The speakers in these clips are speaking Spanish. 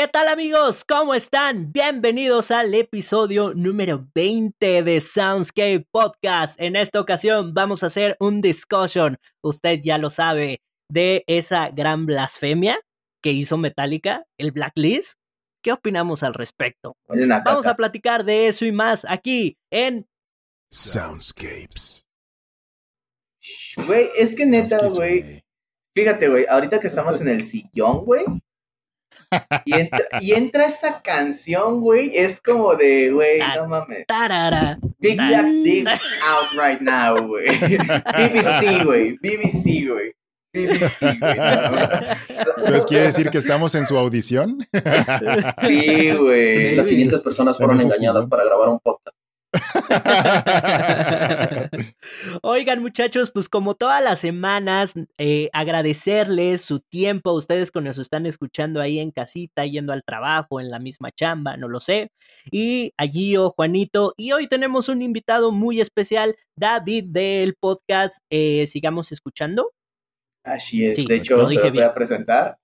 ¿Qué tal amigos? ¿Cómo están? Bienvenidos al episodio número 20 de Soundscape Podcast. En esta ocasión vamos a hacer un discussion, usted ya lo sabe, de esa gran blasfemia que hizo Metallica, el Blacklist. ¿Qué opinamos al respecto? Vamos a platicar de eso y más aquí en Soundscapes. Güey, es que neta, güey. Fíjate, güey, ahorita que estamos en el sillón, güey, y entra, y entra esa canción, güey, es como de, güey, no mames. Big Black Dick out right now, güey. BBC, güey. BBC, güey. BBC, güey. Entonces, ¿quiere decir que estamos en su audición? Sí, güey. Las siguientes personas fueron engañadas para grabar un podcast. Oigan muchachos, pues como todas las semanas, eh, agradecerles su tiempo a ustedes que nos están escuchando ahí en casita, yendo al trabajo, en la misma chamba, no lo sé. Y allí o Juanito, y hoy tenemos un invitado muy especial, David del podcast eh, Sigamos Escuchando. Así es, de hecho, se lo voy a presentar.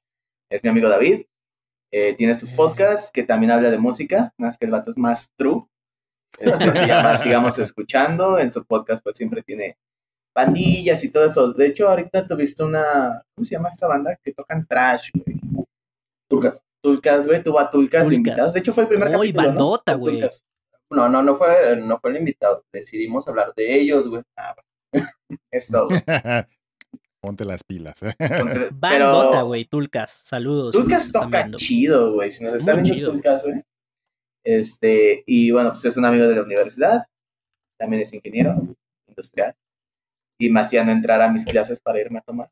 Es mi amigo David. Eh, tiene su podcast que también habla de música, más que el vato es más true. Este, se llama Sigamos Escuchando. En su podcast, pues siempre tiene pandillas y todo eso. De hecho, ahorita tuviste una. ¿Cómo se llama esta banda? Que tocan trash, güey. Tulcas. Tulcas, güey. Tuvo a Tulcas, invitados. De hecho, fue el primer Muy bandota, güey. ¿no? no, no, fue, no fue el invitado. Decidimos hablar de ellos, güey. Ah, Eso, Ponte las pilas. Bandota, güey. Tulcas. Saludos. Tulcas toca chido, güey. Si nos están viendo Tulcas, güey. Este, y bueno, pues es un amigo de la universidad, también es ingeniero industrial, y me hacían entrar a mis clases para irme a tomar.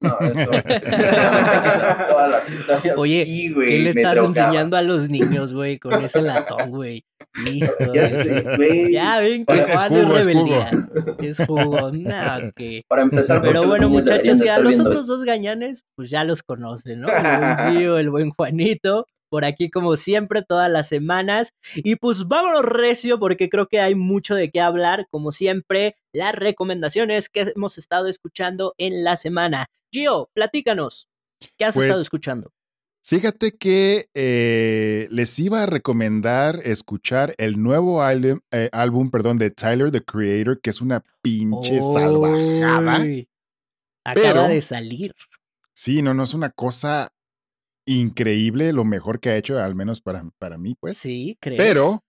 No, eso. todas las historias. Oye, ¿qué le estás enseñando a los niños, güey, con ese latón, güey? ya sé, güey. Ya ven que es, es jugo, es jugo. Es jugo. No, que... Para empezar, Pero bueno, muchachos, y a los otros dos gañanes, pues ya los conocen, ¿no? El buen Gio, el buen Juanito por aquí como siempre todas las semanas. Y pues vámonos recio porque creo que hay mucho de qué hablar, como siempre, las recomendaciones que hemos estado escuchando en la semana. Gio, platícanos, ¿qué has estado Pues, escuchando? Fíjate que eh, les iba a recomendar escuchar el nuevo álbum, eh, álbum perdón, de Tyler, the Creator, que es una pinche salvajada. Acaba Pero- de salir. Sí, no, no, es una cosa increíble, lo mejor que ha hecho, al menos para, para mí, pues. Sí, creo. Pero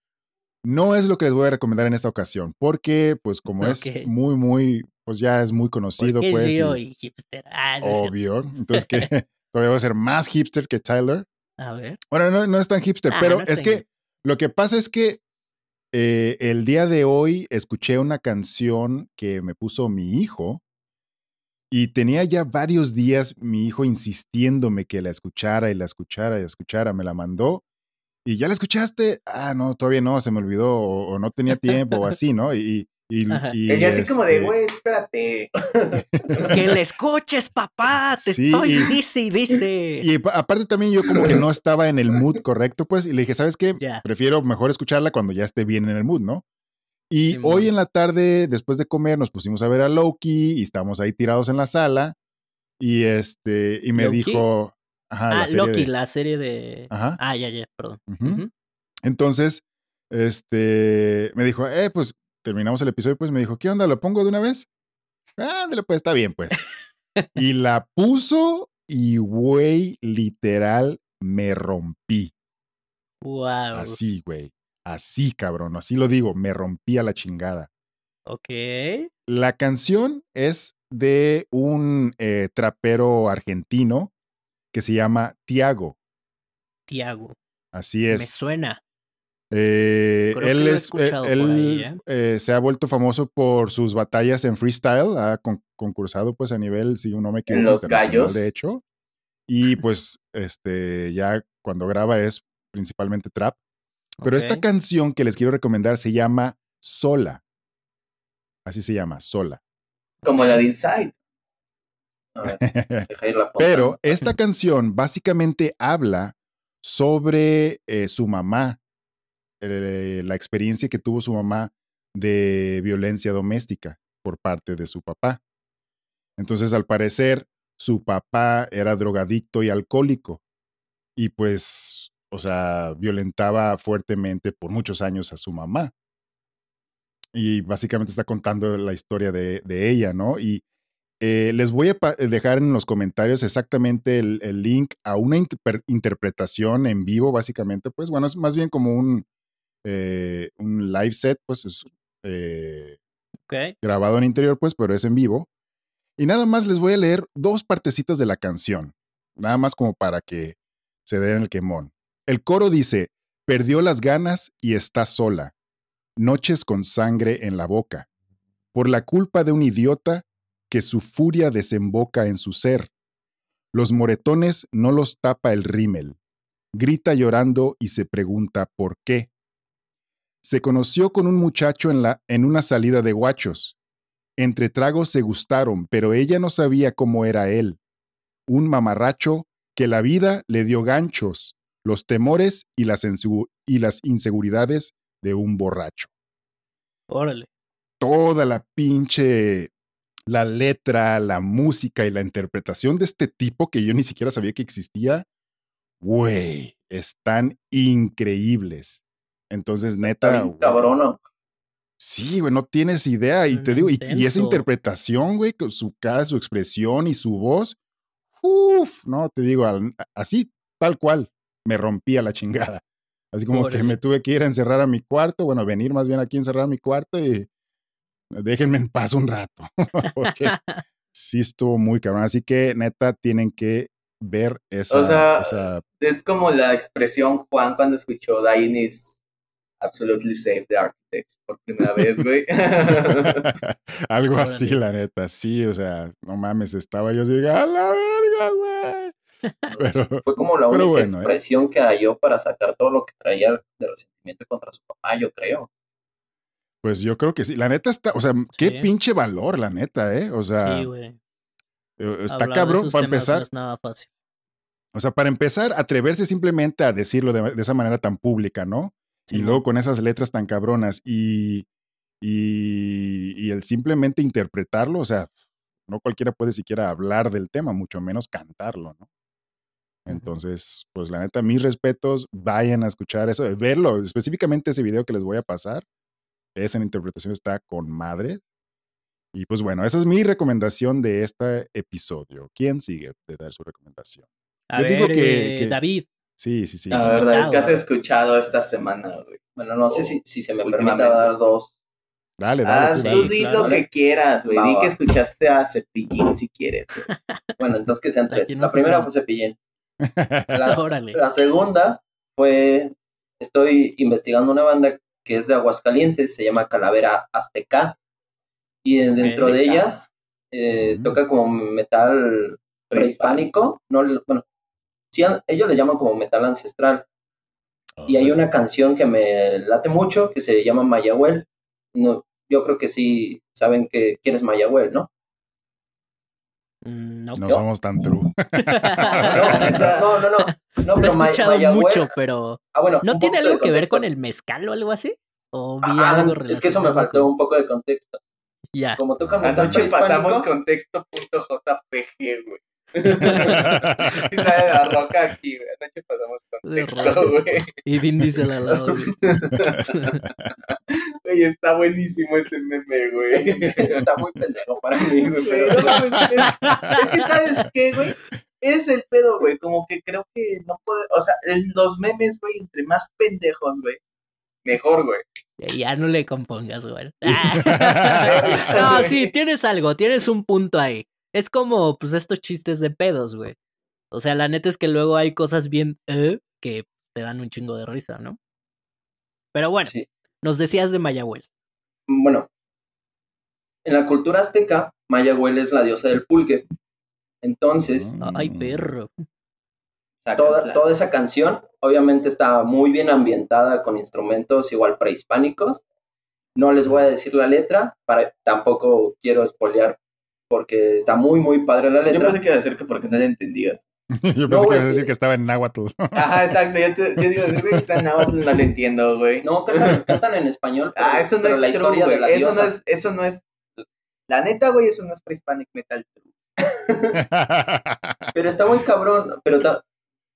no es lo que les voy a recomendar en esta ocasión, porque pues como Ok. es muy, muy, pues ya es muy conocido, Porque pues. Y- y hipster. Ah, no obvio. Entonces que todavía va a ser más hipster que Tyler. A ver. Bueno, no, no es tan hipster, Ah, pero no es tan que lo que pasa es que eh, el día de hoy escuché una canción que me puso mi hijo y tenía ya varios días mi hijo insistiéndome que la escuchara y la escuchara y la escuchara, me la mandó. Y ya la escuchaste, ah, no, todavía no, se me olvidó o, o no tenía tiempo o así, ¿no? Y, y, así como de, este, güey, espérate. Que le escuches, papá. Te Sí, estoy y- dice y dice. Y pa- aparte también yo como que no estaba en el mood correcto, pues, y le dije, ¿sabes qué? Ya. Prefiero mejor escucharla cuando ya esté bien en el mood, ¿no? Y hoy en la tarde, después de comer, nos pusimos a ver a Loki y estamos ahí tirados en la sala. Y este, y me ¿Loki? dijo, ajá, la ah, serie Loki, de- la serie de. Ajá. Ah, ya, ya, perdón. Entonces, este, me dijo, eh, pues terminamos el episodio, pues me dijo, ¿qué onda? ¿Lo pongo de una vez? Ah, ándale, pues está bien, pues. y la puso y, güey, literal, me rompí. Wow. Así, güey. Así, cabrón. Así lo digo, me rompí a la chingada. Ok. La canción es de un eh, trapero argentino que se llama Tiago. Tiago. Así Me es. suena. Eh, él es, eh, él ahí, ¿eh? eh, se ha vuelto famoso por sus batallas en freestyle, ha con- concursado pues a nivel, si no me equivoco, los gallos. de hecho. Y pues este ya cuando graba es principalmente trap. Pero esta canción que les quiero recomendar se llama Sola. Así se llama, Sola. Como la de Inside. A ver, deja ir la Pero esta canción básicamente habla sobre eh, su mamá, eh, la experiencia que tuvo su mamá de violencia doméstica por parte de su papá. Entonces, al parecer, su papá era drogadicto y alcohólico. y pues, o sea, violentaba fuertemente por muchos años a su mamá. Y básicamente está contando la historia de, de ella, ¿no? Y eh, les voy a dejar en los comentarios exactamente el, el link a una interpretación en vivo, básicamente, pues bueno, es más bien como un, eh, un live set, pues es eh, grabado en interior, pues, pero es en vivo. Y nada más les voy a leer dos partecitas de la canción, nada más como para que se den el quemón. El coro dice, perdió las ganas y está sola, noches con sangre en la boca, por la culpa de un idiota que su furia desemboca en su ser. Los moretones no los tapa el rímel. Grita llorando y se pregunta por qué. Se conoció con un muchacho en, la, en una salida de guachos. Entre tragos se gustaron, pero ella no sabía cómo era él. Un mamarracho que la vida le dio ganchos, los temores y las, y las inseguridades de un borracho. Órale. Toda la pinche, la letra, la música y la interpretación de este tipo que yo ni siquiera sabía que existía, güey, están increíbles. Entonces, neta. Cabrona. Sí, güey, no tienes idea. Y te digo, y, esa interpretación, güey, con su cara, su expresión y su voz, uff, no, te digo, así, tal cual, me rompía la chingada. Así como que me tuve que ir a encerrar a mi cuarto, bueno, venir más bien aquí a encerrar a mi cuarto y déjenme en paz un rato, porque sí estuvo muy cabrón. Así que, neta, tienen que ver esa. O sea, es como la expresión Juan cuando escuchó Dying Absolutely Save the Architects por primera vez, güey. Algo así, la neta, sí, o sea, no mames, estaba yo así, a la verga, güey. Fue como la única ¿eh? expresión que halló para sacar todo lo que traía de resentimiento contra su papá, yo creo. Pues yo creo que sí. La neta está, o sea, qué pinche valor, la neta, ¿eh? O sea, sí, güey. Eh, está cabrón para empezar. No nada fácil. O sea, para empezar, atreverse simplemente a decirlo de esa manera tan pública, ¿no? y luego con esas letras tan cabronas y, y, el simplemente interpretarlo, o sea, no cualquiera puede siquiera hablar del tema, mucho menos cantarlo, ¿no? Entonces, pues la neta, mis respetos, vayan a escuchar eso, verlo, específicamente ese video que les voy a pasar, esa interpretación está con madre. Y pues bueno, esa es mi recomendación de este episodio. ¿Quién sigue de dar su recomendación? Yo digo que, que, David. Sí, sí, sí. La verdad, ¿qué has escuchado esta semana, güey? Bueno, no sé si, si se me permite dar dos. Dale, dale. Ah, tú, di lo que quieras, güey. Di que escuchaste a Cepillín si quieres. bueno, entonces que sean tres. La primera fue Cepillín. La, la segunda fue, estoy investigando una banda que es de Aguascalientes, se llama Calavera Azteca. Y dentro de ellas eh, toca como metal prehispánico. No, bueno, sí, ellos le llaman como metal ancestral. y hay una canción que me late mucho que se llama Mayahuel. No, yo creo que sí saben que quién es Mayahuel, ¿no? Mm, no, no somos tan true. no, no, no. No, pero he escuchado mucho, pero. Ah, bueno, ¿No tiene algo que ver con el mezcal o algo así? ¿O ah, es que eso me faltó un poco de contexto. Ya. Como tocan metal Anoche pasamos contexto.jpg, güey y la roca aquí, güey. Anoche pasamos con güey. Y Vin Diesel al lado, güey. está buenísimo ese meme, güey. Está muy pendejo para mí, güey. Pero... es, que, ¿sabes qué, güey? Es el pedo, güey. Como que creo que no puede. O sea, los memes, güey, entre más pendejos, güey, mejor, güey. Ya no le compongas, güey. no, sí, tienes algo, tienes un punto ahí. Es como, pues, estos chistes de pedos, güey. O sea, la neta es que luego hay cosas bien eh, que te dan un chingo de risa, ¿no? Pero bueno, nos decías de Mayahuel. Bueno, en la cultura azteca, Mayahuel es la diosa del pulque. Entonces. Ay, mm. perro. Toda, toda esa canción, obviamente, está muy bien ambientada con instrumentos igual prehispánicos. No les voy a decir la letra, para, tampoco quiero espolear porque está muy, muy padre la letra. Yo pensé que iba a decir que porque no la entendías. yo pensé que iba a decir que estaba en náhuatl. Ajá, exacto. Yo, te, yo digo, que está en náhuatl, no lo entiendo, güey. No, cantan, cantan en español. ah, eso no es la true, historia de eso no es, eso no es. La neta, güey, eso no es pre-Hispanic metal. pero está muy cabrón. Pero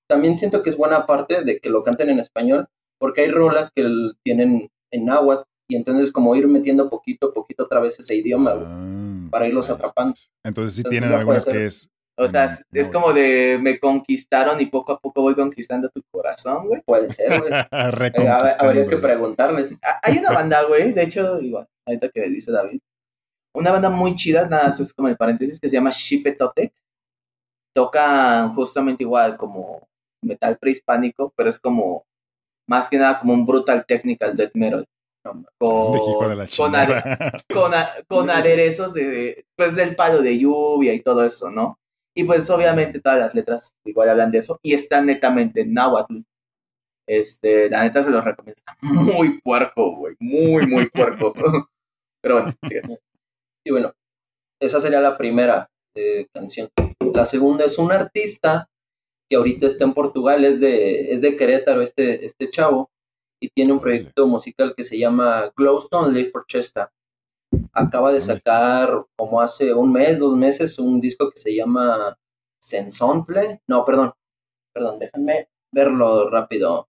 también siento que es buena parte de que lo canten en español, porque hay rolas que tienen en náhuatl y entonces como ir metiendo poquito a poquito otra vez ese idioma, ah, para irlos atrapando. Entonces sí tienen algunas que es... O sea, es como de me conquistaron y poco a poco voy conquistando tu corazón, güey. Puede ser, güey. Eh, habría que preguntarles. Ah, hay una banda, güey, de hecho, igual, ahorita que dice David. Una banda muy chida, nada más es como el paréntesis, que se llama Shipetotec. Tocan justamente igual como metal prehispánico, pero es como más que nada como un brutal technical death metal. Con, aderezos de, pues, del palo de lluvia y todo eso, ¿no? Y pues obviamente todas las letras igual hablan de eso y están netamente en náhuatl. Este, la neta se los recomiendo. Está muy puerco, güey. Muy, muy puerco. Pero bueno, Y bueno, esa sería la primera eh, canción. La segunda es un artista que ahorita está en Portugal, es de, es de Querétaro, este, este chavo, y tiene un proyecto musical que se llama Glowstone Live for Chesta. Acaba de sacar como hace un mes, dos meses, un disco que se llama Sensontle. No, perdón, perdón, déjenme verlo rápido.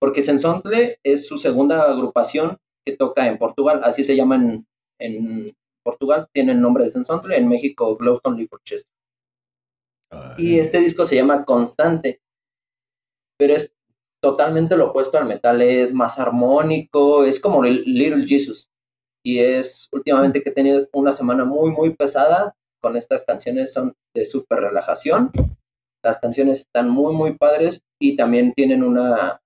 Porque Sensontle es su segunda agrupación que toca en Portugal, así se llama en, Portugal, tiene el nombre de Sensontle, en México Glowstone Live for Chesta. Y este disco se llama Constante, pero es totalmente lo opuesto al metal, es más armónico, es como Little Jesus. Y es últimamente que he tenido una semana muy, muy pesada con estas canciones, son de súper relajación. Las canciones están muy, muy padres y también tienen una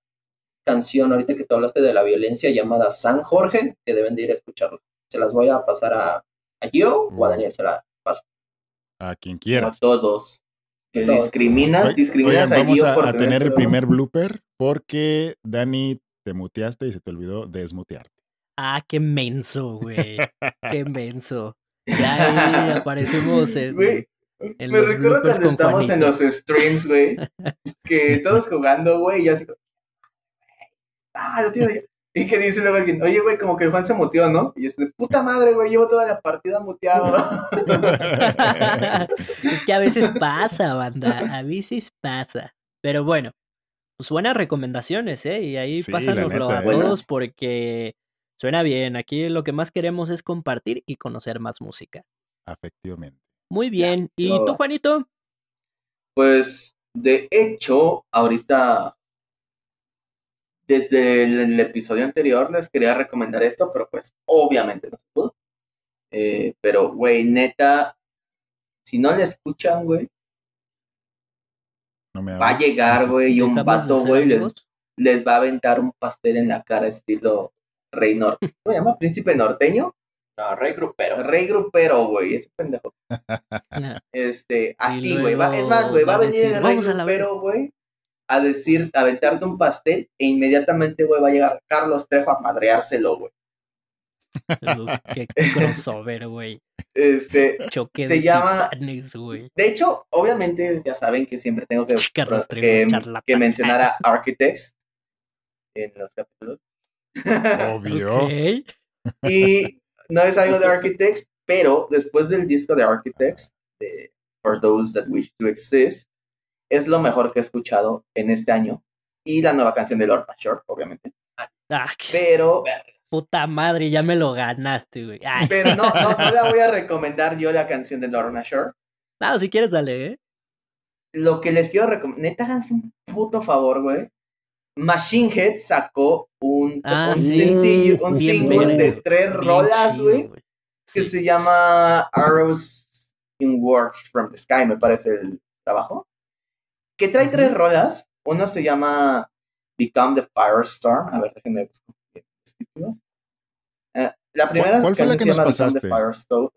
canción, ahorita que tú hablaste de la violencia, llamada San Jorge, que deben de ir a escucharla. Se las voy a pasar a, a Gio o a Daniel, se la paso. A quien quiera. A todos que discriminas, discriminas vamos a, tener el primer blooper porque Dani te muteaste y se te olvidó desmutearte. Ah, qué menso, güey. qué menso. Ya ahí aparecemos en, güey, Me recuerdo cuando estamos en los streams, güey, que todos jugando, güey, y así. Ah, lo tiene y que dice luego alguien, oye, güey, como que Juan se muteó, ¿no? Y es de puta madre, güey, llevo toda la partida muteado. es que a veces pasa, banda, a veces pasa. Pero bueno, pues buenas recomendaciones, ¿eh? Y ahí sí, pásanoslo a todos porque suena bien. Aquí lo que más queremos es compartir y conocer más música. Efectivamente. Muy bien. ¿Y tú, Juanito? Pues, de hecho, ahorita desde el, episodio anterior les quería recomendar esto, pero pues obviamente no se pudo. Eh, pero, güey, neta, si no le escuchan, güey, va a llegar, güey, y un vato, güey, les, va a aventar un pastel en la cara estilo rey norteño. ¿Cómo se llama? ¿Príncipe norteño? No, rey grupero. Rey grupero, güey, ese pendejo. este, así, güey. Es más, güey, va a venir el rey grupero, güey a decir, aventarte un pastel e inmediatamente, güey, va a llegar Carlos Trejo a madreárselo, güey. Qué crossover, güey. Este se llama. De hecho, obviamente, ya saben que siempre tengo que, que, mencionar a Architects en los capítulos. Obvio. Y no es algo de Architects, pero después del disco de Architects, de For Those That Wish to Exist, es lo mejor que he escuchado en este año. Y la nueva canción de Lord Shore, obviamente. Ah, Pero. Puta madre, ya me lo ganaste, güey. Pero no, no, no la voy a recomendar yo la canción de Lord Shore. No, si quieres, dale, ¿eh? Lo que les quiero recomendar, neta, háganse un puto favor, güey. Machine Head sacó un, ah, un, single de tres rolas, güey, que se llama Arrows in Works from the Sky, me parece el trabajo que trae tres rolas. Una se llama Become the Firestorm. A ver, déjenme buscar Eh, la primera ¿Cuál fue la que nos pasaste? The Firestorm.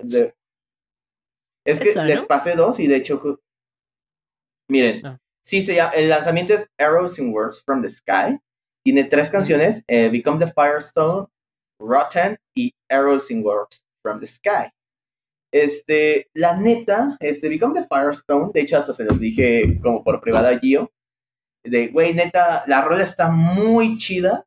Es que les pasé dos y de hecho, miren, ah. sí se llama, el lanzamiento es Arrows in Words from the Sky. Tiene tres canciones, eh, Become the Firestone, Rotten y Arrows in Words from the Sky. Este, la neta, este, Become the Firestone, de hecho hasta se los dije como por privada a Gio, de, güey, neta, la rola está muy chida,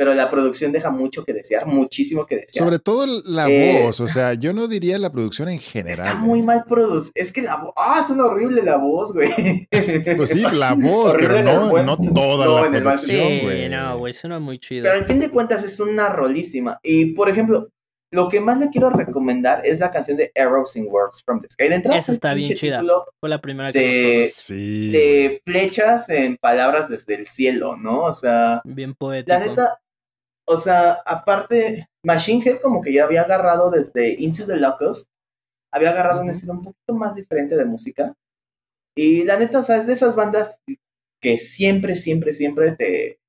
pero la producción deja mucho que desear, muchísimo que desear. Sobre todo la eh, voz, o sea, yo no diría la producción en general. Está muy ¿eh? mal producido. Es que la voz, ah, es una horrible la voz, güey. Pues sí, la voz, pero no, no toda la producción, güey. Sí, no, güey, suena muy chido. Pero al fin de cuentas es una rolísima. Y, por ejemplo, lo que más le quiero recomendar es la canción de Arrows in Works from the Sky. De entrada, Esa está bien chida. Fue la primera de, que de flechas en palabras desde el cielo, ¿no? O sea, bien poético. La neta, o sea, aparte, Machine Head como que ya había agarrado desde Into the Locust, había agarrado un estilo un poquito más diferente de música. Y la neta, o sea, es de esas bandas que siempre, siempre, siempre te,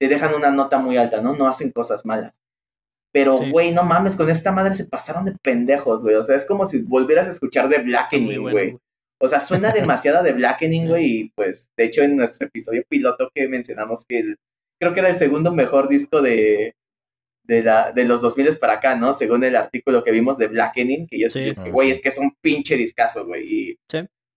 te dejan una nota muy alta, ¿no? No hacen cosas malas. Pero, güey, no mames, con esta madre se pasaron de pendejos, güey. O sea, es como si volvieras a escuchar de Blackening, güey. o sea, suena demasiado de Blackening, güey. Y pues, de hecho, en nuestro episodio piloto que mencionamos que el, creo que era el segundo mejor disco de, de, la, de los 2000 para acá, ¿no? Según el artículo que vimos de Blackening, que yo sí. es que, güey, es que es un pinche discazo, güey. Y,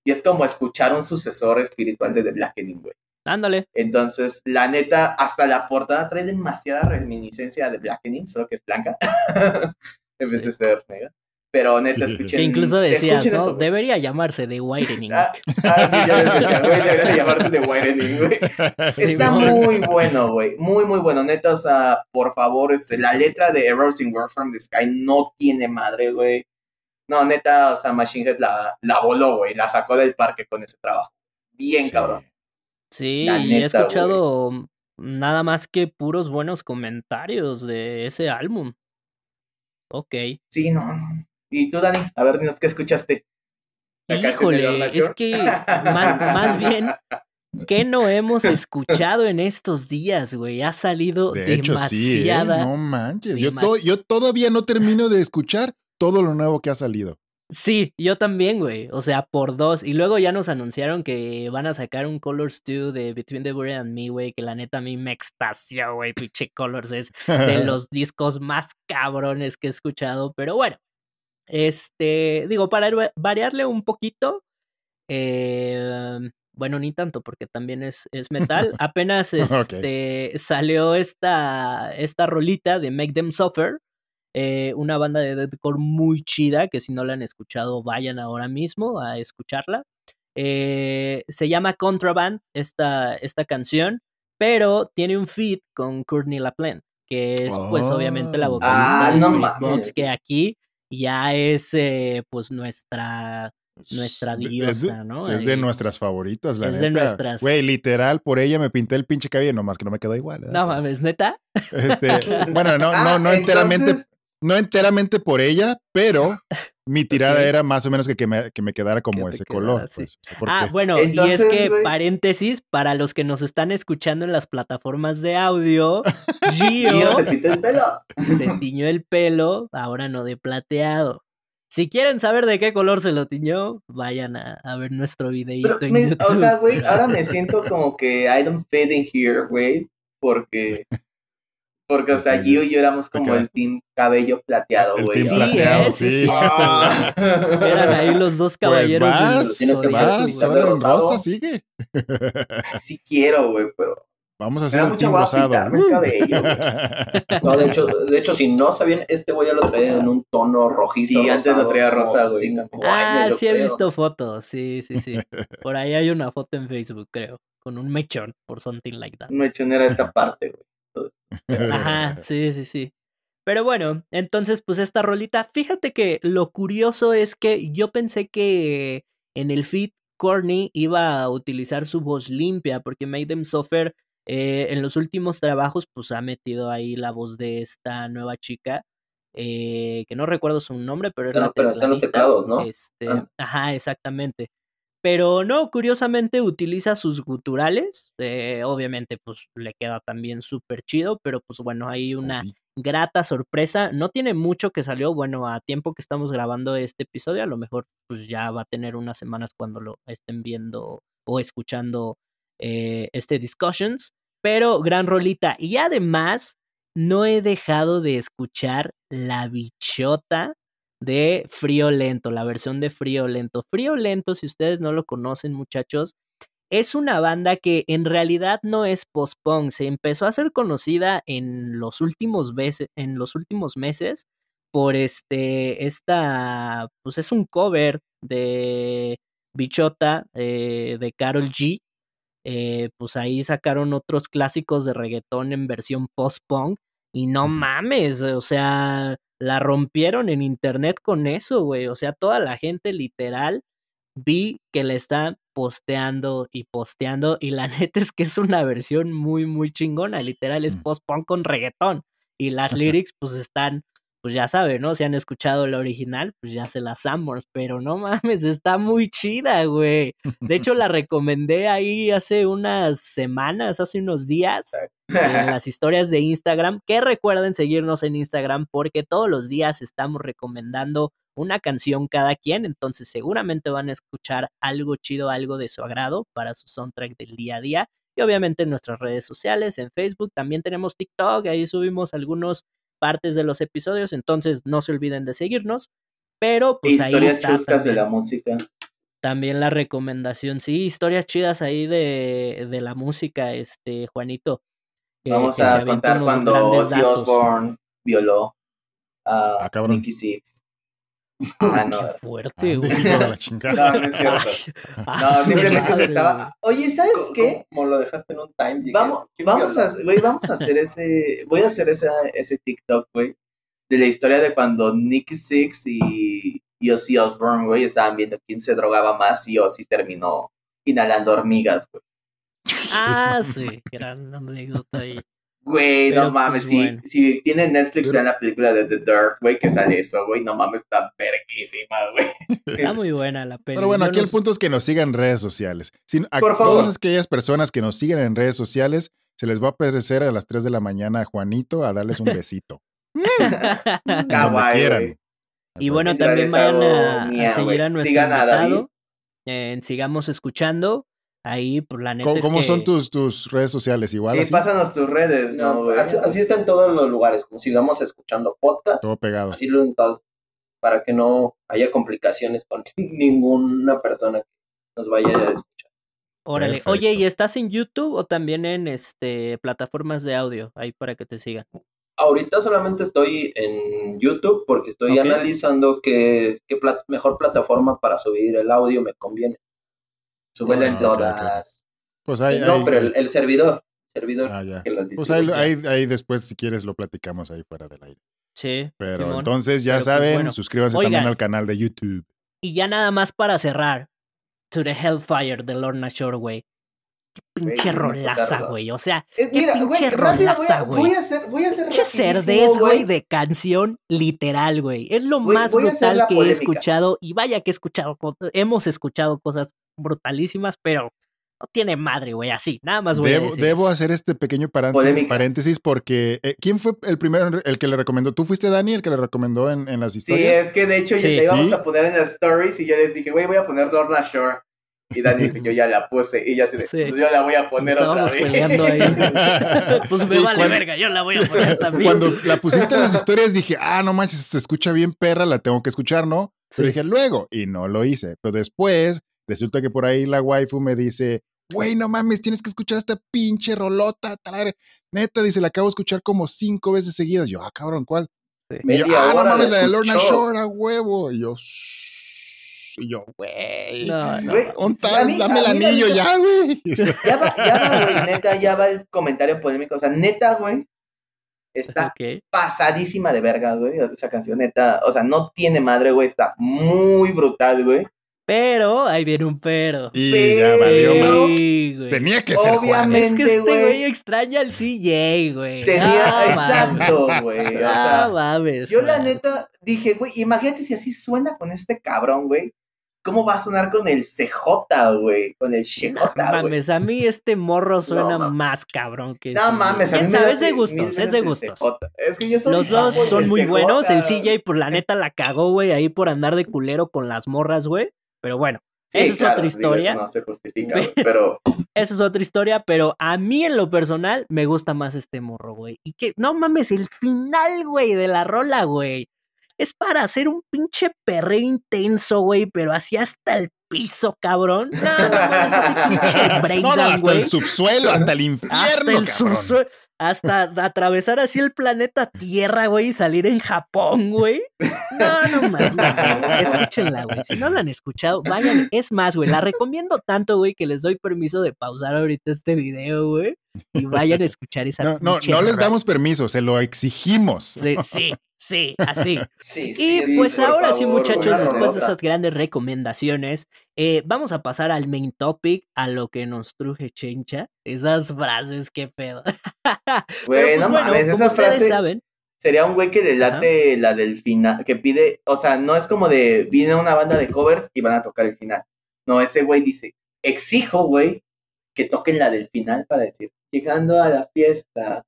y es como escuchar un sucesor espiritual de The Blackening, güey. Ándale. Entonces, la neta, hasta la portada trae demasiada reminiscencia de Blackening, solo que es blanca, en vez de ser negra. Pero neta, escuchen. Que incluso decías, ¿no? debería llamarse The Whitening. Ah, ah, sí, yo les decía, güey, debería llamarse The Whitening, güey. Está muy bueno, güey. Muy, muy bueno. Neta, o sea, por favor, este, la letra de Errors in War from the Sky no tiene madre, güey. No, neta, o sea, Machine Head la, la voló, güey. La sacó del parque con ese trabajo. Bien, cabrón. Sí, y he escuchado nada más que puros buenos comentarios de ese álbum. Ok. Sí, no. ¿Y tú, Dani? A ver, dinos qué escuchaste. Híjole, es que más, bien, ¿qué no hemos escuchado en estos días, güey? Ha salido de hecho, demasiada. Sí, ¿eh? No manches. Yo, yo todavía no termino de escuchar todo lo nuevo que ha salido. Sí, yo también, güey. O sea, por dos. Y luego ya nos anunciaron que van a sacar un Colors 2 de Between the Buried and Me, güey. Que la neta a mí me extasió, güey. Pinche Colors es de los discos más cabrones que he escuchado. Pero bueno, este, digo, para variarle un poquito. Eh, bueno, ni tanto, porque también es, es metal. Apenas este, salió esta, esta rolita de Make Them Suffer eh, una banda de deathcore muy chida, que si no la han escuchado, vayan ahora mismo a escucharla. Eh, se llama Contraband esta, esta canción, pero tiene un feat con Courtney LaPlante, que es pues obviamente la oh. vocalista ah, de Box, que aquí ya es eh, pues nuestra nuestra diosa, ¿no? Es de nuestras favoritas, la es de nuestras. Güey, literal, por ella me pinté el pinche cabello, nomás que no me quedó igual. No mames, neta. Este, bueno, no, no, no ah, enteramente, no enteramente por ella, pero mi tirada era más o menos que, que, me, que me quedara como ese color. Pues, ah, bueno, y es que, paréntesis, para los que nos están escuchando en las plataformas de audio, Gio se pintó el pelo. Se tiñó el pelo, ahora no de plateado. Si quieren saber de qué color se lo tiñó, vayan a, ver nuestro videito. O sea, güey, ahora me siento como que I don't fit in here, güey, porque porque, o sea, Gio y yo éramos como el team cabello plateado, güey. Sí, plateado, sí, sí. Ah. Eran ahí los dos pues caballeros. Pues que vas, ahora en rosa, sigue. Sí quiero, güey, pero... Vamos a hacer un team rosado. el cabello, No, de hecho, de hecho, si no sabían, este güey ya lo traía en un tono rojizo. Sí, antes lo traía rosado, güey. Ah, sí he visto fotos, sí, sí, sí. Por ahí hay una foto en Facebook, creo, con un mechón, por something like that. Un mechón era esta parte, güey. Ajá, sí, sí, sí. Pero bueno, entonces pues esta rolita, fíjate que lo curioso es que yo pensé que en el feed Corny iba a utilizar su voz limpia porque Made Them Suffer eh, en los últimos trabajos pues ha metido ahí la voz de esta nueva chica eh, que no recuerdo su nombre pero, pero, pero están los teclados, ¿no? Este, ah. Ajá, exactamente. Pero no, curiosamente utiliza sus guturales. Eh, obviamente, pues le queda también súper chido, pero pues bueno, hay una grata sorpresa. No tiene mucho que salió, bueno, a tiempo que estamos grabando este episodio, a lo mejor pues ya va a tener unas semanas cuando lo estén viendo o escuchando eh, este Discussions. Pero gran rolita. Y además, no he dejado de escuchar La Bichota de Frío Lento, la versión de Frío Lento. Frío Lento, si ustedes no lo conocen, muchachos, es una banda que en realidad no es post-punk, se empezó a ser conocida en los últimos, meses, en los últimos meses por este, esta, pues es un cover de Bichota, eh, de Carol G. Eh, pues ahí sacaron otros clásicos de reggaetón en versión post-punk y no mames, o sea, la rompieron en internet con eso, güey, o sea, toda la gente literal vi que le está posteando y posteando y la neta es que es una versión muy muy chingona, literal es post-punk con reggaetón y las lyrics pues están pues ya saben, ¿no? Si han escuchado el original, pues ya se las amos, pero no mames, está muy chida, güey. De hecho, la recomendé ahí hace unas semanas, hace unos días, en las historias de Instagram, que recuerden seguirnos en Instagram porque todos los días estamos recomendando una canción cada quien, entonces seguramente van a escuchar algo chido, algo de su agrado para su soundtrack del día a día. Y obviamente en nuestras redes sociales, en Facebook, también tenemos TikTok, ahí subimos algunos partes de los episodios, entonces no se olviden de seguirnos. Pero pues historias chuscas de la música. También la recomendación, sí, historias chidas ahí de, de la música, este Juanito. Vamos a contar cuando Ozzy Osbourne violó a ah, Nicky Six. Ah, no. Qué fuerte, güey. No, no es cierto. no, simplemente se estaba. Oye, ¿sabes qué? Como lo dejaste en un time. Vamos, vamos a, güey, vamos a hacer ese. Voy a hacer ese, ese TikTok, güey. De la historia de cuando Nicky Six y, y Ozzy Osbourne, güey, estaban viendo quién se drogaba más y Ozzy terminó inhalando hormigas, güey. Ah, sí, gran anécdota ahí. Güey, no mames, pues, si, si tienen Netflix, vean la película de The Dirt, güey, que sale eso, güey, no mames, está verguísima, güey. Está muy buena la película. Pero bueno, aquí el punto es que nos sigan en redes sociales. a Por favor. todas aquellas personas que nos siguen en redes sociales, se les va a aparecer a las 3 de la mañana a Juanito a darles un besito. Kawaii, Y bueno, también vayan a, seguir a nuestro invitado. En Sigamos Escuchando. Ahí, por la neta. ¿Cómo, son tus, tus redes sociales? Igual. Sí, pásanos tus redes, ¿no? así, así, está en todos los lugares, como sigamos escuchando podcast. Todo pegado. Así lo todos, para que no haya complicaciones con ninguna persona que nos vaya a escuchar. Órale. Oye, ¿y estás en YouTube o también en este plataformas de audio? Ahí para que te sigan. Ahorita solamente estoy en YouTube porque estoy analizando qué, qué mejor plataforma para subir el audio me conviene. Subes en todas. Pues ahí, no, pero el, servidor. servidor ah, que las Pues ahí, ahí, después, si quieres, lo platicamos ahí fuera del aire. Sí. Pero entonces ya pues, saben, suscríbanse también al canal de YouTube. Y ya nada más para cerrar. To the Hellfire de Lorna Shore, güey. Qué pinche rolaza, güey. O sea, qué pinche rolaza, güey. Voy a hacer, voy a hacer Pinche cerdez, güey, de canción literal, güey. Es lo más brutal que he escuchado. Y vaya que he escuchado, hemos escuchado cosas brutalísimas, pero no tiene madre, güey, así, nada más voy debo, a decir Debo hacer este pequeño paréntesis, porque eh, ¿quién fue el primero, el que le recomendó? ¿Tú fuiste Dani el que le recomendó en, en las historias? Sí, es que de hecho ya le íbamos a poner en las stories y yo les dije, güey, voy a poner Lorna Shore. Y Dani yo ya la puse. Y ya se pues yo la voy a poner otra vez. peleando ahí. pues me vale verga, yo la voy a poner también. Cuando la pusiste en las historias dije, ah, no manches, se escucha bien perra, la tengo que escuchar, ¿no? Pero dije, luego, y no lo hice. Pero después Resulta que por ahí la waifu me dice, güey, no mames, tienes que escuchar esta pinche rolota, Neta, dice, la acabo de escuchar como cinco veces seguidas. Yo, ah, cabrón, ¿cuál? Y yo, ah, no mames, la de Lorna Shore, a huevo. Y yo, y yo, güey, no, no. dame el anillo ya, güey. Ya va, ya va, güey, neta, ya va el comentario polémico. O sea, neta, güey, está pasadísima de verga, güey, esa canción, neta. O sea, no tiene madre, güey, está muy brutal, güey. Pero, ahí viene un pero. Y ya valió Tenía que ser Obviamente, Es que este güey extraña al CJ, güey. Tenía, exacto, güey. O sea, mames, yo la neta dije, güey, imagínate si así suena con este cabrón, güey. ¿Cómo va a sonar con el CJ, güey? Con el CJ, no, mames, a mí este morro suena más cabrón que... No mames, a mí me Es de gustos, es de gustos. Es que yo soy Los dos son muy buenos. El CJ, por la neta, la cagó, güey, ahí por andar de culero con las morras, güey. Pero bueno, esa es otra historia. eso no se justifica, pero. Esa es otra historia, pero a mí en lo personal me gusta más este morro, güey. Y que, no mames, el final, güey, de la rola, güey. es para hacer un pinche perreo intenso, güey, pero así hasta el piso, cabrón. No, no, no, no, hasta el subsuelo, hasta el infierno, hasta el subsuelo hasta atravesar así el planeta Tierra, güey, y salir en Japón, güey. No, no mames, escúchenla, güey. Si no la han escuchado, vayan. Es más, güey, la recomiendo tanto, güey, que les doy permiso de pausar ahorita este video, güey, y vayan a escuchar esa. No, no, no les damos permiso, se lo exigimos. Sí, sí, sí, así. Sí, y pues ahora sí, muchachos, después de esas grandes recomendaciones, eh, vamos a pasar al main topic, a lo que nos truje Chencha. Esas frases, qué pedo. Güey, no pues, mames, esa frase. Saben, sería un güey que le late la del final, que pide, o sea, no es como de, viene una banda de covers y van a tocar el final. No, ese güey dice, exijo, güey, que toquen la del final para decir, llegando a la fiesta,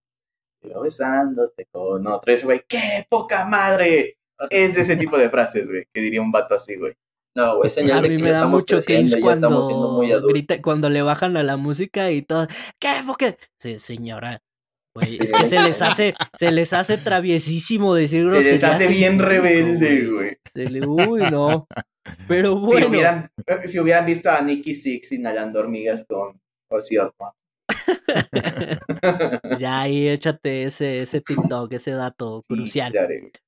besándote con otro. Ese güey, ¡qué poca madre! Es de ese tipo de frases, güey, que diría un vato así, güey. No, güey, señal a mí me da mucho cringe cuando, grita, cuando le bajan a la música y todo. ¿Qué? ¿Por qué? Sí, señora. Güey, es que se les hace, se les hace traviesísimo decir Se les hace bien rebelde, güey. Se le, uy, no. Pero bueno. Si hubieran, si hubieran visto a Nicky Six inhalando hormigas con Ozzy Osbourne. ya ahí échate ese, ese TikTok, ese dato crucial.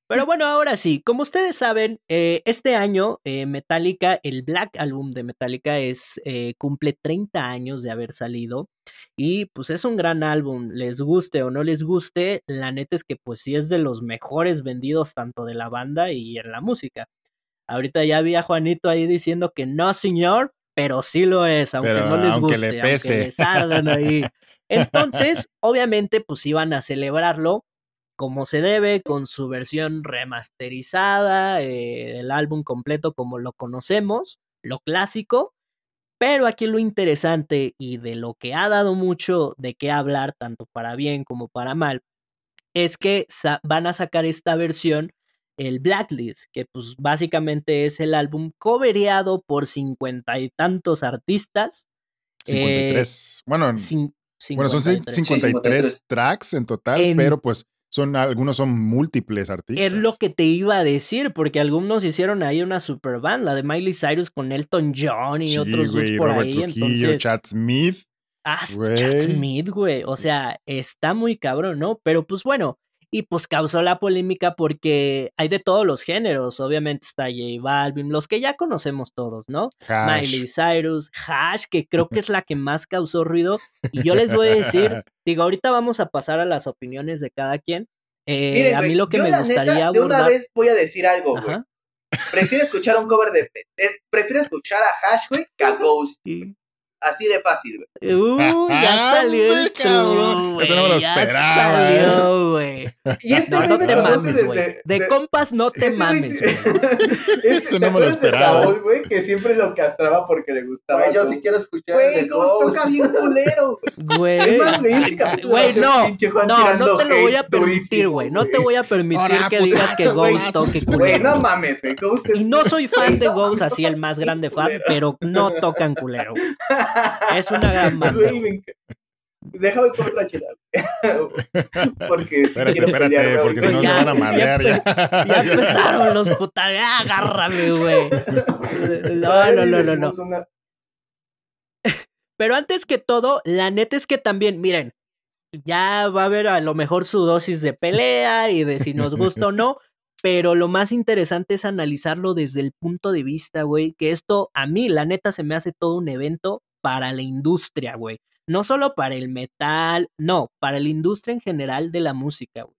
Pero bueno, ahora sí, como ustedes saben, eh, este año eh, Metallica, el Black Album de Metallica es, eh, cumple 30 años de haber salido y pues es un gran álbum, les guste o no les guste, la neta es que pues sí es de los mejores vendidos tanto de la banda y en la música. Ahorita ya vi a Juanito ahí diciendo que no, señor, pero sí lo es, aunque no les guste, le aunque les ardan ahí. Entonces, obviamente, pues iban a celebrarlo como se debe, con su versión remasterizada, eh, el álbum completo como lo conocemos, lo clásico. Pero aquí lo interesante y de lo que ha dado mucho de qué hablar, tanto para bien como para mal, es que van a sacar esta versión el Blacklist, que pues básicamente es el álbum cobereado por cincuenta y tantos artistas. 53. bueno, bueno, son 53, tracks en total, pero pues son algunos son múltiples artistas. Es lo que te iba a decir, porque algunos hicieron ahí una super banda de Miley Cyrus con Elton John y otros dos por ahí. entonces, Chad Smith. Ah, Chad Smith, güey. O sea, está muy cabrón, ¿no? Pero pues bueno, y pues causó la polémica porque hay de todos los géneros, obviamente está J Balvin, los que ya conocemos todos, ¿no? Miley Cyrus, Hash, que creo que es la que más causó ruido, y yo les voy a decir, digo, ahorita vamos a pasar a las opiniones de cada quien. Eh, a mí lo que me gustaría abordar... De una vez voy a decir algo, güey. Prefiero escuchar un cover de... prefiero escuchar a Hash, güey, que a Ghost. Así de fácil, güey. Uh, ya salió el cabrón, Eso no me lo esperaba. Salió, güey. Y este no, no te mames, güey. De, compas no te mames, güey. Eso no me lo esperaba. Saúl, güey, que siempre lo castraba porque le gustaba. Güey, yo sí quiero escuchar Güey, Ghost toca bien culero. Güey. Güey, no. No, no te lo voy a permitir, güey. No te voy a permitir que digas que Ghost toque culero. Güey, no mames, güey. Y no soy fan de Ghost, así el más grande fan, pero no tocan culero. Es una gran banda. Déjame con otra chela. porque espérate, espérate, porque si no se van a madrear ya. Ya, empezaron los putas. Agárrame, güey. No, no, no, no, no. Pero antes que todo, la neta es que también, miren, ya va a haber a lo mejor su dosis de pelea y de si nos gusta o no, pero lo más interesante es analizarlo desde el punto de vista, güey, que esto a mí, la neta, se me hace todo un evento para la industria, güey. No solo para el metal, no, para la industria en general de la música, güey.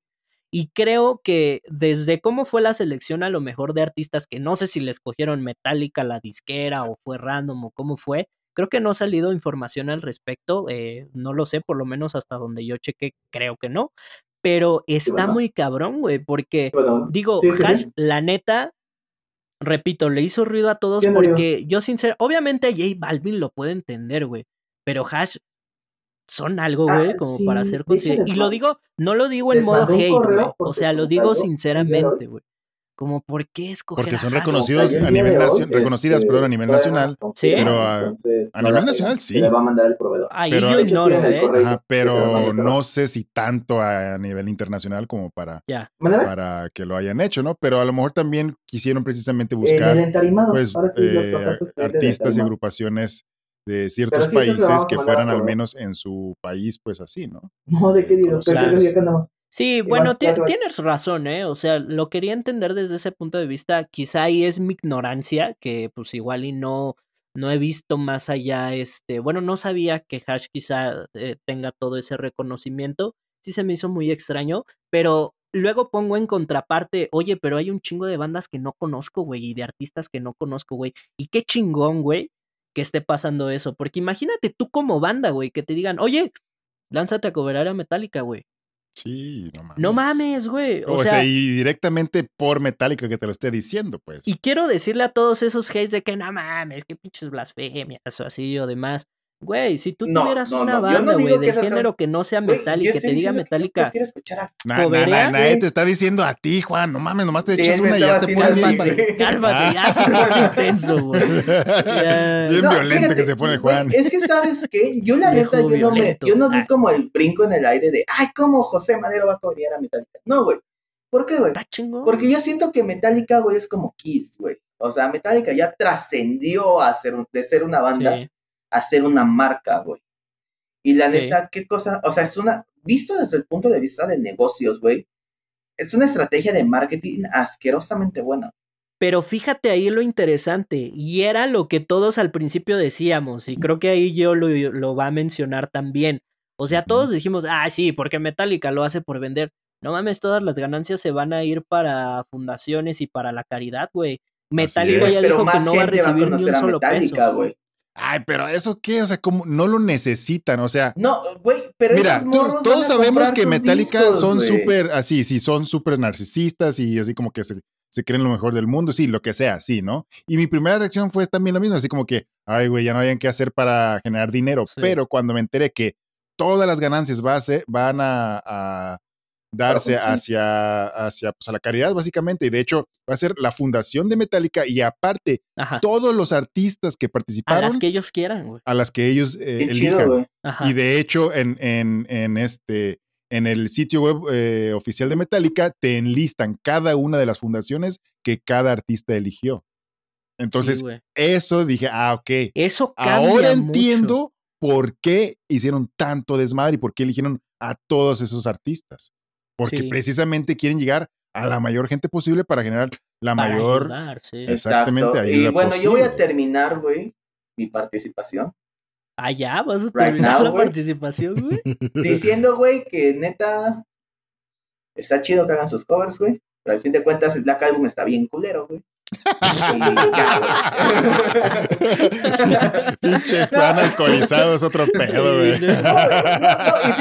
Y creo que desde cómo fue la selección a lo mejor de artistas, que no sé si le escogieron Metallica la disquera o fue random o cómo fue, creo que no ha salido información al respecto, eh, no lo sé, por lo menos hasta donde yo chequé, creo que no, pero está muy cabrón, güey, porque digo, Hash, la neta, repito, le hizo ruido a todos porque yo sincero, obviamente J Balvin lo puede entender, güey, pero Hash son algo, ah, güey, como para ser consciente. Y lo digo, no lo digo en modo hate, güey, o sea, lo digo sinceramente, güey. Como por qué escoger Porque son reconocidos a nivel nacional, reconocidas, este, perdón, a nivel nacional. Sí. Pero a, nivel nacional sí. Le va a mandar el proveedor. Ahí pero, yo ignoro, ¿eh? Ajá, pero no sé si tanto a nivel internacional como para, para que lo hayan hecho, ¿no? Pero a lo mejor también quisieron precisamente buscar pues, eh, artistas y agrupaciones de ciertos países que fueran al menos en su país, pues así, ¿no? No, ¿de qué digo? Sí, bueno, tienes razón, ¿eh? O sea, lo quería entender desde ese punto de vista. Quizá ahí es mi ignorancia, que pues igual y no, no he visto más allá, este, bueno, no sabía que Hash quizá eh, tenga todo ese reconocimiento. Sí se me hizo muy extraño, pero luego pongo en contraparte, oye, pero hay un chingo de bandas que no conozco, güey, y de artistas que no conozco, güey. Y qué chingón, güey, que esté pasando eso. Porque imagínate tú como banda, güey, que te digan, oye, lánzate a cobrar a Metallica, güey. Sí, no mames. No mames, güey. O, sea, y directamente por Metallica que te lo esté diciendo, pues. Y quiero decirle a todos esos hates de que no mames, que pinches blasfemias o así o demás. Güey, si tú tuvieras una banda, güey, de género que no sea metálica, que te diga metálica. nadie te está diciendo a ti, Juan. No mames, nomás te echas una y ya te pones bien. Cálmate, ya se pone intenso, güey. Bien violento que se pone Juan. es que, ¿sabes qué? Yo la neta, yo no, me, yo no di ah. como el brinco en el aire de, ay, ¿cómo José Madero va a corear a Metallica? No, güey. ¿Por qué, güey? Porque yo siento que Metallica, güey, es como Kiss, güey. O sea, Metallica ya trascendió a ser, de ser una banda hacer una marca, güey. Y la neta, qué cosa, o sea, es una, visto desde el punto de vista de negocios, güey, es una estrategia de marketing asquerosamente buena. Pero fíjate ahí lo interesante, y era lo que todos al principio decíamos, y creo que ahí yo lo, lo va a mencionar también. O sea, todos dijimos, ah, sí, porque Metallica lo hace por vender. No mames, todas las ganancias se van a ir para fundaciones y para la caridad, güey. Metallica ya dijo que no va a recibir ni un solo peso. Güey. Ay, pero eso qué, o sea, como no lo necesitan, o sea. No, güey, pero mira, todos sabemos que Metallica son súper, así, sí, son súper narcisistas y así como que se, se, creen lo mejor del mundo, sí, lo que sea, sí, ¿no? Y mi primera reacción fue también lo mismo, así como que, ay, güey, ya no habían qué hacer para generar dinero, pero cuando me enteré que todas las ganancias van a darse hacia, hacia pues, a la caridad, básicamente. Y de hecho, va a ser la fundación de Metallica y aparte, todos los artistas que participaron. A las que ellos quieran, güey. A las que ellos eh, elijan. y de hecho, en, en, en, este. En el sitio web eh, oficial de Metallica te enlistan cada una de las fundaciones que cada artista eligió. Entonces, eso dije, ah, ok. Eso Ahora entiendo por qué hicieron tanto desmadre y por qué eligieron a todos esos artistas porque precisamente quieren llegar a la mayor gente posible para generar la mayor exactamente ayuda y bueno yo voy a terminar güey mi participación. Ah ya vas a terminar la participación güey. Diciendo güey que neta está chido que hagan sus covers güey. Pero al fin de cuentas el Black Album está bien culero güey Pinche Juan alcoholizado es otro pedo, güey. y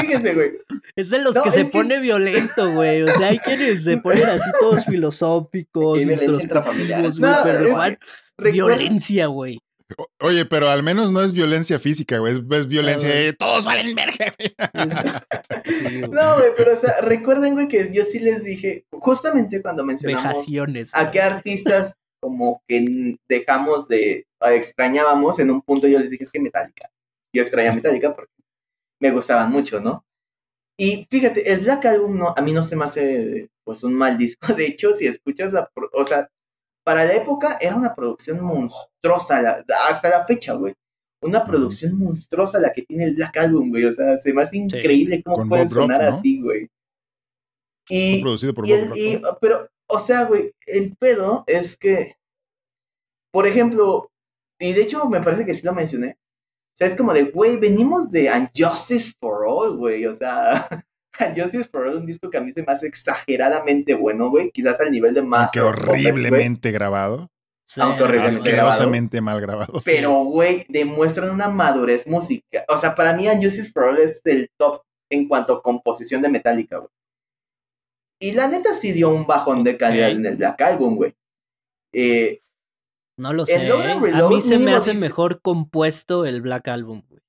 fíjense, güey. Es de los que se pone violento, güey. O sea, hay quienes se ponen así todos filosóficos, introspectivos, güey. pero es violencia, güey. Oye, pero al menos no es violencia física, güey. Es, violencia de todos valen verga, No, güey, pero o sea, recuerden, güey, que yo sí les dije, justamente cuando mencionamos a qué artistas como que dejamos de, extrañábamos, en un punto yo les dije, es que Metallica. Yo extrañaba Metallica porque me gustaban mucho, ¿no? Y fíjate, el Black Album no, a mí no se me hace pues un mal disco. De hecho, si escuchas la, o sea, para la época era una producción monstruosa, hasta la fecha, güey. Una producción monstruosa la que tiene el Black Album, güey. O sea, se me hace increíble cómo pueden sonar así, güey. Y, producido por y, Pero, o sea, güey, el pedo es que, por ejemplo, y de hecho me parece que sí lo mencioné. O sea, es como de, güey, venimos de Unjustice for All, güey. O sea, Justice for All, un disco que a mí se me hace exageradamente bueno, güey. Quizás al nivel de más. Aunque horriblemente grabado. Aunque horriblemente Asquerosamente mal grabado. Pero, güey, demuestran una madurez música. O sea, para mí Justice for All es el top en cuanto a composición de Metallica, güey. Y la neta sí dio un bajón de calidad en el Black Album, güey. Eh, no lo sé. ¿eh? a mí se me hace mejor compuesto el Black Album, güey.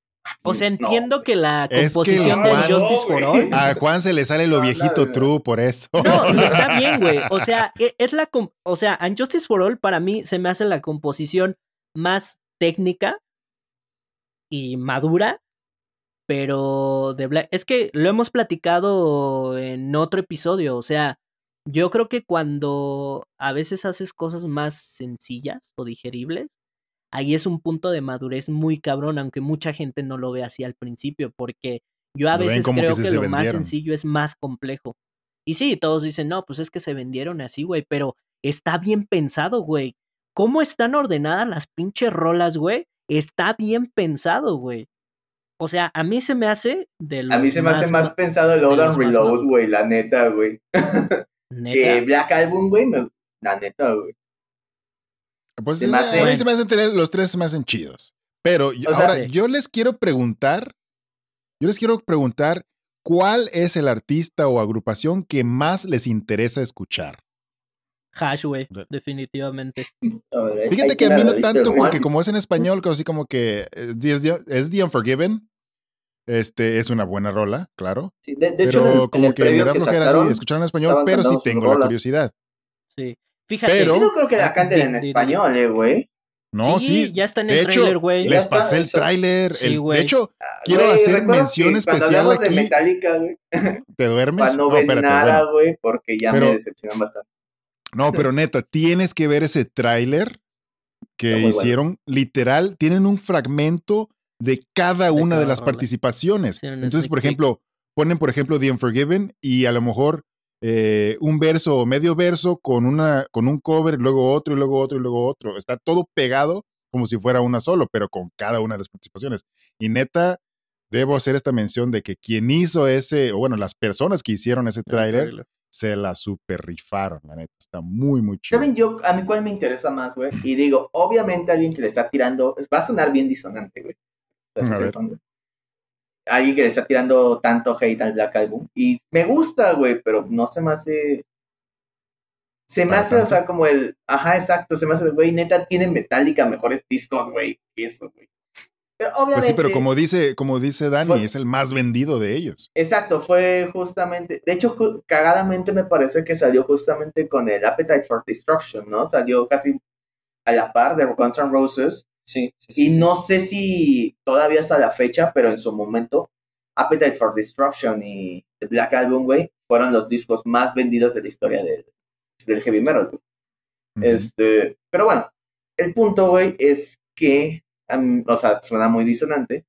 O sea, entiendo que la composición de Justice for All. A Juan se le sale lo viejito true por eso. No, está bien, güey. O sea, e, es la. O sea, en Justice for All para mí se me hace la composición más técnica y madura. Pero de Black. Es que lo hemos platicado en otro episodio. O sea, yo creo que cuando a veces haces cosas más sencillas o digeribles, ahí es un punto de madurez muy cabrón, aunque mucha gente no lo ve así al principio, porque yo a veces creo que, lo más sencillo es más complejo. Y sí, todos dicen, no, pues es que se vendieron así, güey, pero está bien pensado, güey. ¿Cómo están ordenadas las pinches rolas, güey? Está bien pensado, güey. O sea, a mí se me hace de A mí se me hace más pensado el Load and Reload, güey, la neta, güey. ¿Neta? Black Album, güey, la neta, güey. Pues se me hace, se me hacen tener, los tres se me hacen chidos. Pero ahora, yo les quiero preguntar, yo les quiero preguntar, ¿cuál es el artista o agrupación que más les interesa escuchar? Hash, güey, definitivamente. Fíjate que a mí no tanto, porque como es en español, así como que eh, es, The Unforgiven. Este es una buena rola, claro. de, pero como que me da flojera así escuchar en español, pero sí tengo la curiosidad. Sí. Fíjate. Pero, yo no creo que la canten en español, eh, güey. No, sí, Ya está en el tráiler, güey. Les pasé el tráiler. de hecho, ah, quiero hacer mención especial aquí. De Metallica, güey. ¿Te duermes? Para no, ver nada, güey, porque ya me decepcionan bastante. No, pero neta, tienes que ver ese tráiler que hicieron. Literal, tienen un fragmento de cada una de, las participaciones. Entonces, por ejemplo, ponen, por ejemplo, The Unforgiven y a lo mejor eh, un verso o medio verso con, una, con un cover, y luego otro, y luego otro, y luego otro. Está todo pegado como si fuera una solo, pero con cada una de las participaciones. Y neta, debo hacer esta mención de que quien hizo ese, o bueno, las personas que hicieron ese tráiler, se la super rifaron, la neta. Está muy, muy chido. ¿Saben yo a mí cuál me interesa más, güey? Y digo, obviamente alguien que le está tirando, va a sonar bien disonante, güey alguien que le está tirando tanto hate al Black Album. Y me gusta, güey, pero no se me hace. Se me hace, o sea, como el. Ajá, exacto. Se me hace, güey, neta, tiene Metallica mejores discos, güey. Eso, güey. Pero obviamente. Pues sí, pero como dice, como dice Dani, es el más vendido de ellos. Exacto, fue justamente. De hecho, cagadamente me parece que salió justamente con el Appetite for Destruction, ¿no? Salió casi a la par de Guns N' Roses. Sí, y no sé si todavía hasta la fecha, pero en su momento, Appetite for Destruction y The Black Album, güey, fueron los discos más vendidos de la historia del, del heavy metal, Este, pero bueno, el punto, güey, es que, o sea, suena muy disonante,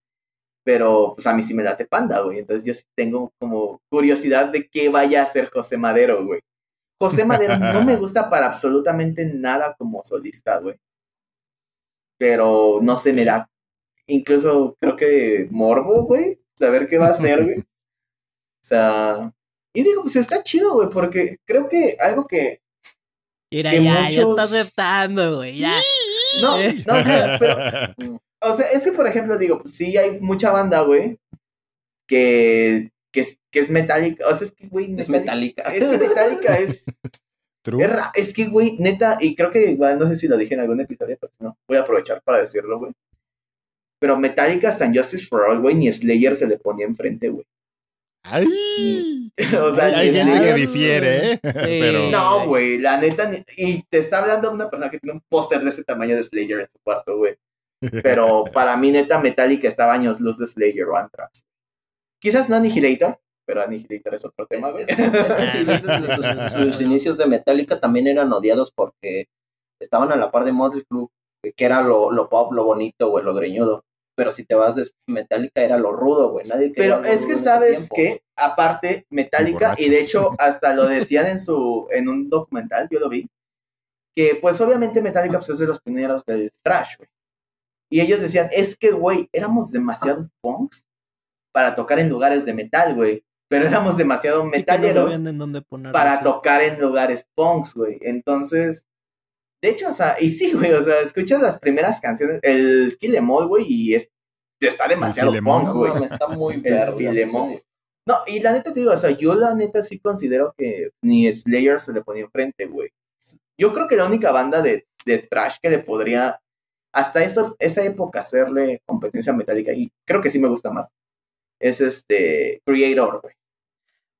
pero pues a mí sí me late panda, güey. Entonces yo sí tengo como curiosidad de qué vaya a hacer José Madero, güey. José Madero no me gusta para absolutamente nada como solista, güey pero no se me da. Incluso creo que morbo, güey, saber qué va a hacer, güey. O sea, y digo, pues está chido, güey, porque creo que algo que. Mira, ya, ya está aceptando, güey, ya. No, no, pero. O sea, es que, por ejemplo, digo, pues sí, hay mucha banda, güey, que, que, es, que es metálica. O sea, es que, güey. Es metálica. Es que metálica es. Es, que, güey, neta, y creo que igual no sé si lo dije en algún episodio, pero no, voy a aprovechar para decirlo, güey. Pero Metallica hasta en Justice for All, güey, ni Slayer se le ponía enfrente, güey. ¡Ay! o sea, hay gente que difiere, ¿eh? Pero... No, güey, la neta, y te está hablando una persona que tiene un póster de ese tamaño de Slayer en su cuarto, güey. Pero para mí, neta, Metallica estaba años luz de Slayer o Anthrax. Quizás no Annihilator, pero Annihilator es otro tema, güey. Es que si desde sus, inicios de Metallica también eran odiados porque estaban a la par de Motley Crue, que era lo, lo pop, lo bonito, güey, lo greñudo. Pero si te vas de Metallica era lo rudo, güey. Nadie Pero es que sabes que, aparte, Metallica, y de hecho hasta lo decían en su, en un documental, yo lo vi, que pues obviamente Metallica pues, es de los pioneros del thrash, güey. Y ellos decían, es que, güey, éramos demasiado punks para tocar en lugares de metal, güey pero éramos demasiado metaleros para tocar en lugares punks, güey. Entonces, de hecho, o sea, y sí, güey, o sea, escuchas las primeras canciones, el Kill Em All, güey, y es, está demasiado punk, güey. está muy verde. No, y la neta te digo, o sea, yo la neta sí considero que ni Slayer se le ponía enfrente, güey. Yo creo que la única banda de, de thrash que le podría hasta eso, esa época hacerle competencia metálica y creo que sí me gusta más. Es este Creator, güey.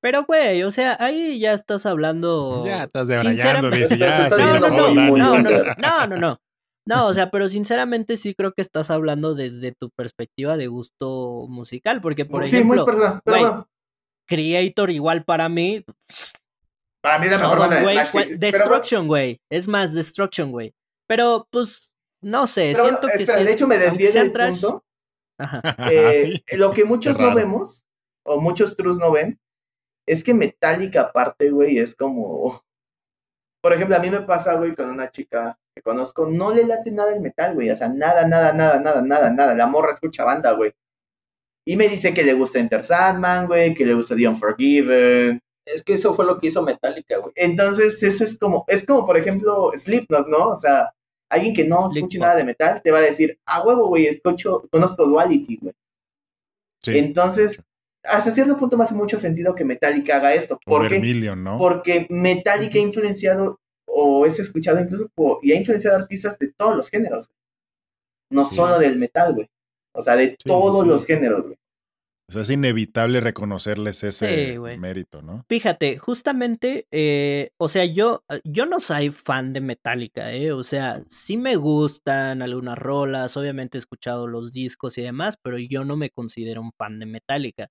Pero, güey, o sea, ahí ya estás hablando. Ya estás debrayando, dice, ya. No, no, no, no, no, no, no, no. No, o sea, pero sinceramente sí creo que estás hablando desde tu perspectiva de gusto musical, porque por ejemplo, sí, muy perdón, perdón. Creator igual para mí. Para mí la mejor banda de Destruction, güey. Es más Destruction, güey. Pero pues no sé, siento que espera, de hecho me desvié del punto. Ajá. Eh, ah, lo que muchos no vemos o muchos trus no ven es que Metallica aparte, güey, es como por ejemplo, a mí me pasa, güey, con una chica que conozco, no le late nada el metal, güey. O sea, nada, nada, nada, nada, nada, nada. La morra escucha banda, güey. Y me dice que le gusta Enter Sandman, güey, que le gusta The Unforgiven. Es que eso fue lo que hizo Metallica, güey. Entonces, eso es como, es como, por ejemplo, Slipknot, ¿no? O sea, alguien que no escuche nada de metal te va a decir, ah, huevo, güey, escucho, conozco Duality, güey. Sí. Entonces, hasta cierto punto me hace mucho sentido que Metallica haga esto. ¿Por ¿no? Porque Metallica ha influenciado o es escuchado incluso y ha influenciado artistas de todos los géneros. No solo del metal, güey. O sea, de todos los géneros, güey. O sea, es inevitable reconocerles ese mérito, ¿no? Fíjate, justamente, eh, o sea, yo, yo no soy fan de Metallica, ¿eh? O sea, sí me gustan algunas rolas, obviamente he escuchado los discos y demás, pero yo no me considero un fan de Metallica.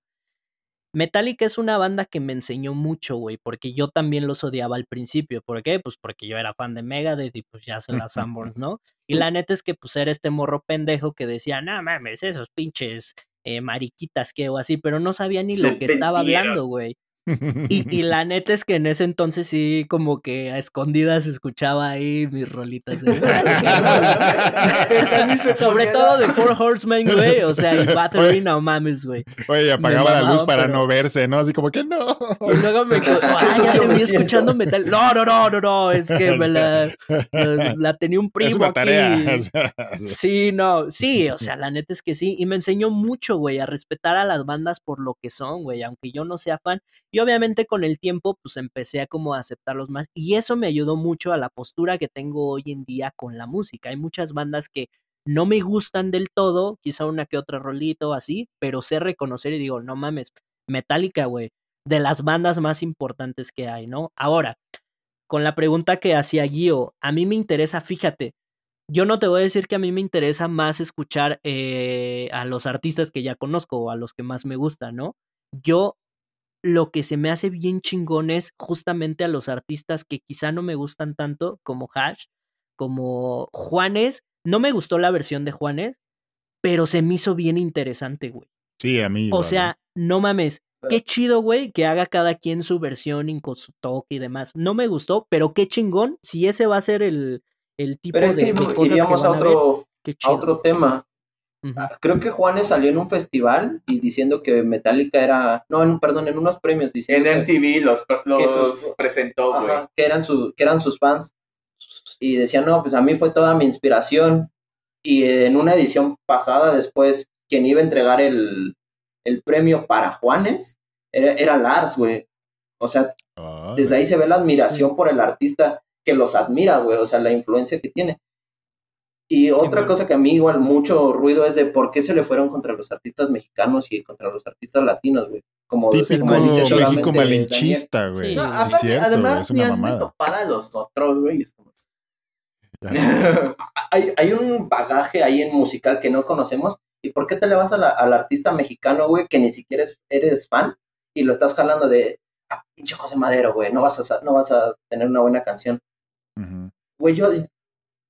Metallica es una banda que me enseñó mucho, güey, porque yo también los odiaba al principio. ¿Por qué? Pues porque yo era fan de Megadeth y pues ya se las Sanborns, ¿no? Y la neta es que pues era este morro pendejo que decía, no mames, esos pinches eh, mariquitas que o así, pero no sabía ni lo que estaba hablando, güey. Y, y, la neta es que en ese entonces sí, como que a escondidas escuchaba ahí mis rolitas. Sobre todo de Four Horsemen, güey. O sea, y Battery, no mames, güey. Oye, apagaba la luz para no verse, ¿no? Así como que no. Y luego me quedó, ya te vi escuchando metal. No, no, no, no, no. Es que me la, la, tenía un primo aquí. Sí, no. Sí, o sea, la neta es que sí. Y me enseñó mucho, güey, a respetar a las bandas por lo que son, güey. Aunque yo no sea fan. Y obviamente con el tiempo, pues empecé a como aceptarlos más. Y eso me ayudó mucho a la postura que tengo hoy en día con la música. Hay muchas bandas que no me gustan del todo, quizá una que otra rolito así, pero sé reconocer y digo, no mames, Metallica, güey, de las bandas más importantes que hay, ¿no? Ahora, con la pregunta que hacía Guío, a mí me interesa, fíjate, yo no te voy a decir que a mí me interesa más escuchar eh, a los artistas que ya conozco o a los que más me gustan, ¿no? Yo lo que se me hace bien chingón es justamente a los artistas que quizá no me gustan tanto, como Hash, como Juanes. No me gustó la versión de Juanes, pero se me hizo bien interesante, güey. Sí, a mí. O sea, no mames. Qué chido, güey, que haga cada quien su versión y con su toque y demás. No me gustó, pero qué chingón si ese va a ser el, el tipo pero es que iríamos a otro, a otro tema. Ah, creo que Juanes salió en un festival y diciendo que Metallica era, no, perdón, en unos premios diciendo en MTV los, los presentó, güey. Que eran su, que eran sus fans y decían, "No, pues a mí fue toda mi inspiración." Y en una edición pasada después quien iba a entregar el, el premio para Juanes era, era Lars, güey. O sea, desde ahí se ve la admiración por el artista que los admira, güey, o sea, la influencia que tiene. Y otra cosa que a mí igual mucho ruido es de por qué se le fueron contra los artistas mexicanos y contra los artistas latinos, güey. Como Típico México malinchista, güey. No, además, es una mamada. para los otros, güey. hay, hay un bagaje ahí en musical que no conocemos. ¿Y por qué te le vas al artista mexicano, güey, que ni siquiera eres fan y lo estás jalando de, ah, pinche José Madero, güey, no, vas a, no vas a tener una buena canción? Güey, yo,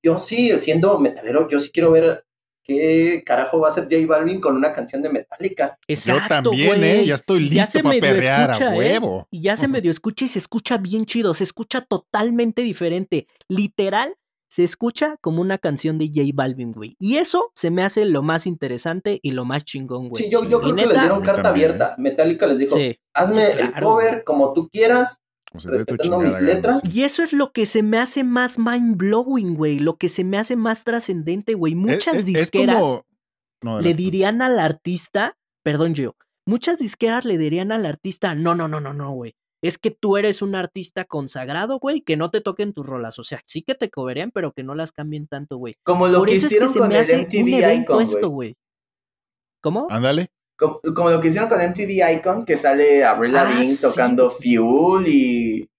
yo sí, siendo metalero, yo sí quiero ver qué carajo va a hacer J Balvin con una canción de Metallica. Exacto, yo también, ¿eh? Ya estoy listo para perrear a ¿eh? huevo. Y ya se medio escucha y se escucha bien chido, se escucha totalmente diferente. Literal, se escucha como una canción de J Balvin, güey. Y eso se me hace lo más interesante y lo más chingón, güey. Sí, yo, creo que les dieron carta abierta. Metallica les dijo, hazme el cover como tú quieras, respetando mis letras. Y eso es lo que se me hace más mind blowing, güey. Lo que se me hace más trascendente, güey. Muchas disqueras le dirían al artista, perdón, yo, muchas disqueras le dirían al artista, no, no, no, no, no, güey. es que tú eres un artista consagrado, güey, que no te toquen tus rolas. O sea, sí que te coberían, pero que no las cambien tanto, güey. Como lo que hicieron con el MTV Icon, güey. ¿Cómo? Ándale. Como, lo que hicieron con MTV Icon, que sale Avril ah, Lavigne tocando Fuel y...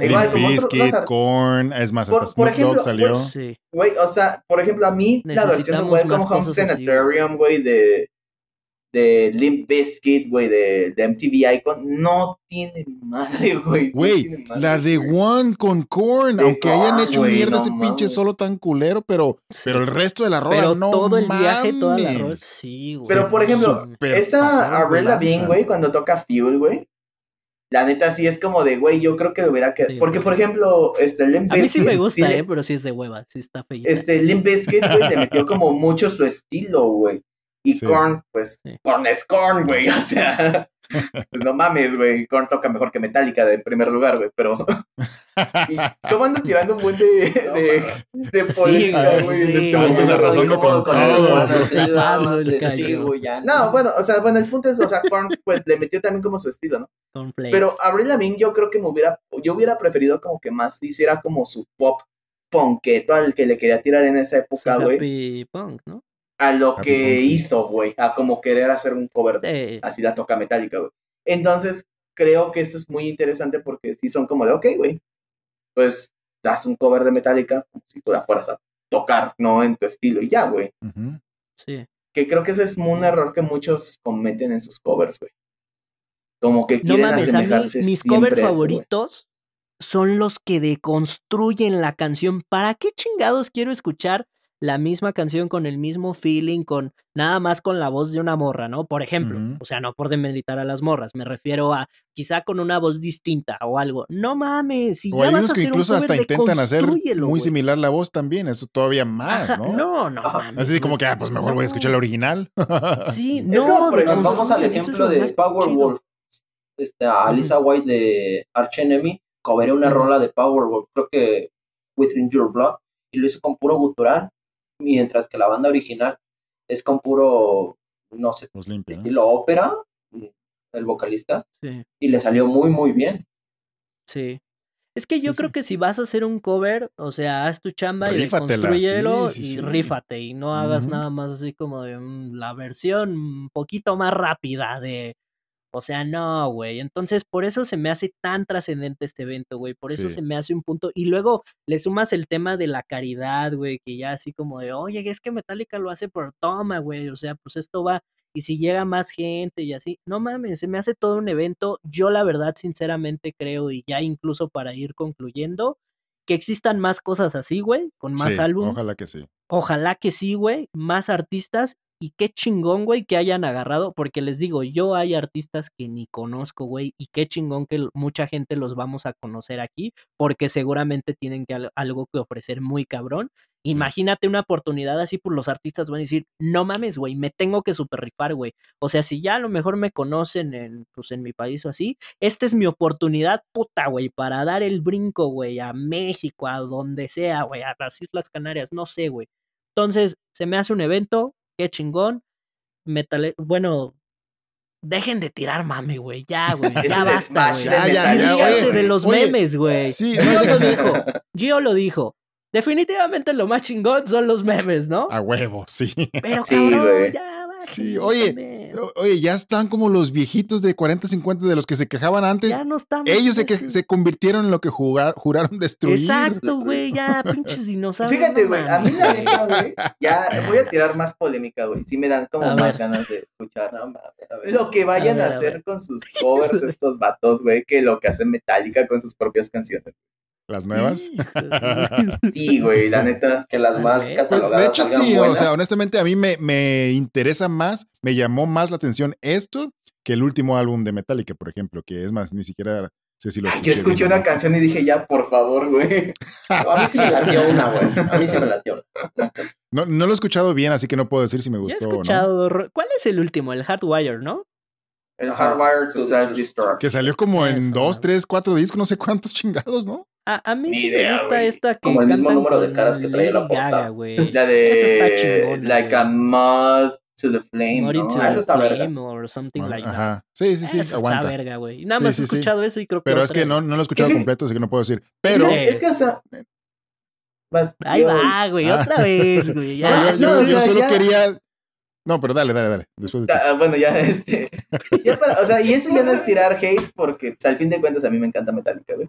Igual, como Biscuit, Corn, es más, hasta por, ejemplo, salió. Güey, o sea, por ejemplo, a mí la versión de como Home Sanatorium, güey, de de Limp Bizkit, güey, de, de, MTV Icon, no tiene madre, güey. Güey, la de One con Korn, aunque hayan hecho mierda ese pinche solo tan culero, pero, pero el resto de la rola pero no todo el viaje, toda la rola, sí, güey. Pero, por ejemplo, esa Arrela Bean, güey, cuando toca Fuel, güey, la neta sí es como de, güey, yo creo que hubiera que... Porque, por ejemplo, este, Limp Bizkit... A mí sí me gusta, eh, pero sí es de hueva, sí está feo. Este, Limp Bizkit, güey, le metió como mucho su estilo, güey. Y Korn, pues, Korn es Korn, güey. O sea, pues no mames, güey. Korn toca mejor que Metallica de primer lugar, güey. Pero. ¿Y ¿Cómo andan tirando un buen de, de, de política, güey? Sí, este razón con, con No, bueno, o sea, bueno, el punto es, o sea, Korn, pues, le metió también como su estilo, ¿no? Pero Avril Lavigne yo creo que me hubiera, yo hubiera preferido como que más hiciera como su pop punketo al que le quería tirar en esa época, güey. punk, ¿no? A lo que hizo, güey, a como querer hacer un cover, así la toca metálica, güey. Entonces, creo que eso es muy interesante porque sí son como de, ok, güey, pues das un cover de metálica como si tú la fueras a tocar, ¿no? En tu estilo y ya, güey. Sí. Que creo que ese es un error que muchos cometen en sus covers, güey. Como que quieren no mames, asemejarse mis covers favoritos son los que deconstruyen la canción. ¿Para qué chingados quiero escuchar la misma canción con el mismo feeling, con nada más con la voz de una morra, ¿no? Por ejemplo, o sea, no por demeritar a las morras, me refiero a quizá con una voz distinta o algo. No mames, si o ya hay vas unos que incluso hasta intentan hacer muy similar la voz también, eso todavía más, ¿no? No, no mames. Así como que, ah, pues mejor voy a escuchar la original. sí, no, nos vamos al ejemplo de Powerwolf. Este, a Alisa White de Arch Enemy, cobré una rola de Powerwolf, creo que Within Your Blood, y lo hizo con puro gutural mientras que la banda original es con puro, no sé, pues estilo ópera, el vocalista, y le salió muy, muy bien. Sí. Es que yo creo que si vas a hacer un cover, o sea, haz tu chamba y construyelo y rífate y no hagas nada más así como de mm, la versión un poquito más rápida de o sea, no, güey. Entonces, por eso se me hace tan trascendente este evento, güey. Por eso se me hace un punto. Y luego le sumas el tema de la caridad, güey, que ya así como de, oye, es que Metallica lo hace por toma, güey. O sea, pues esto va. Y si llega más gente y así, no mames, se me hace todo un evento. Yo la verdad, sinceramente creo, y ya incluso para ir concluyendo, que existan más cosas así, güey, con más álbumes. Ojalá que sí. Ojalá que sí, güey, más artistas y qué chingón, güey, que hayan agarrado, porque les digo, yo hay artistas que ni conozco, güey, y qué chingón que mucha gente los vamos a conocer aquí, porque seguramente tienen que, algo que ofrecer muy cabrón. Imagínate una oportunidad así, por pues, los artistas van a decir, no mames, güey, me tengo que super rifar, güey. O sea, si ya a lo mejor me conocen en, pues, en mi país o así, esta es mi oportunidad, puta, güey, para dar el brinco, güey, a México, a donde sea, güey, a las Islas Canarias, no sé, güey. Entonces, se me hace un evento, qué chingón. Metal, bueno, dejen de tirar mame, güey. Ya, güey. Ya basta, güey. Ya, ya, ya. de los memes, güey. Sí, Gio lo dijo. Gio lo dijo. Definitivamente lo más chingón son los memes, ¿no? A huevo, sí. Pero cabrón, ya Sí, oye, oye, ya están como los viejitos de 40, 50 de los que se quejaban antes. Ya no están. Ellos se, se convirtieron en lo que juraron destruir. Exacto, güey, ya, pinches dinosaurios. Fíjate, güey, a mí la neta, güey, ya voy a tirar más polémica, güey. Sí me dan como más ganas de escuchar. No, lo que vayan a, hacer con sus covers estos vatos, güey, que lo que hacen Metallica con sus propias canciones. ¿Las nuevas? Sí, güey, la neta. Que las más pues, De hecho, sí, o sea, honestamente a mí me, me interesa más, me llamó más la atención esto que el último álbum de Metallica, por ejemplo, que es más, ni siquiera sé si lo escuché. Yo escuché una canción y dije, ya, por favor, güey. a mí sí me latió una, güey. A mí sí me latió. No, no lo he escuchado bien, así que no puedo decir si me gustó. he escuchado, no. ¿Cuál es el último? El Hardwire, ¿no? El Hardwire to Self-Destruct. Que salió como en dos, tres, cuatro discos, no sé cuántos chingados, ¿no? A, a mí sí me gusta esta que. Como el mismo número de caras que traía la portada. la de. Esa está chingona, Like a Mud to the Flame. More into ah, the flame or something like Ajá. Sí, sí, sí, eso aguanta. Está verga, güey. Nada más he escuchado eso y creo que. Pero es que no, no lo he escuchado completo, así que no puedo decir. Pero. Es que, o sea. Ahí va, güey, ah. otra vez, güey. Ya. No, yo, yo, yo solo ya... quería. No, pero dale, dale, dale. Después de ah, bueno, ya este. Ya para, o sea, y eso ya no es tirar hate porque al fin de cuentas a mí me encanta Metallica, güey.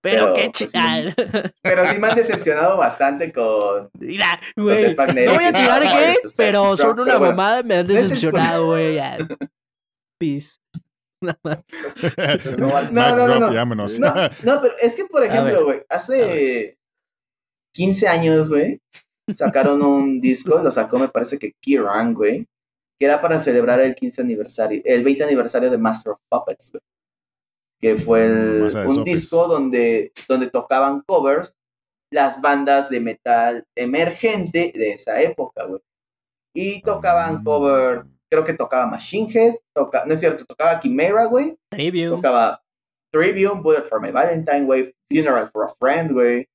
Pero, pero qué pues, chical. Sí, pero sí me han decepcionado bastante con. Mira, güey. No voy a tirar hate, pero son una mamada me han decepcionado, güey. Peace. no, no, no, no, no. Vámonos. no, no, pero es que, por ejemplo, güey, hace 15 años, güey, sacaron un disco, lo sacó, me parece que Kiran, güey, que era para celebrar el 15 aniversario, el 20 aniversario de Master of Puppets, güey que fue el, un disco donde, donde tocaban covers las bandas de metal emergente de esa época, güey. Y tocaban covers, creo que tocaba Machine Head, toca, no es cierto, tocaba Chimera, güey. Tocaba Trivium, Bullet for My Valentine, güey. Funeral for a Friend, güey.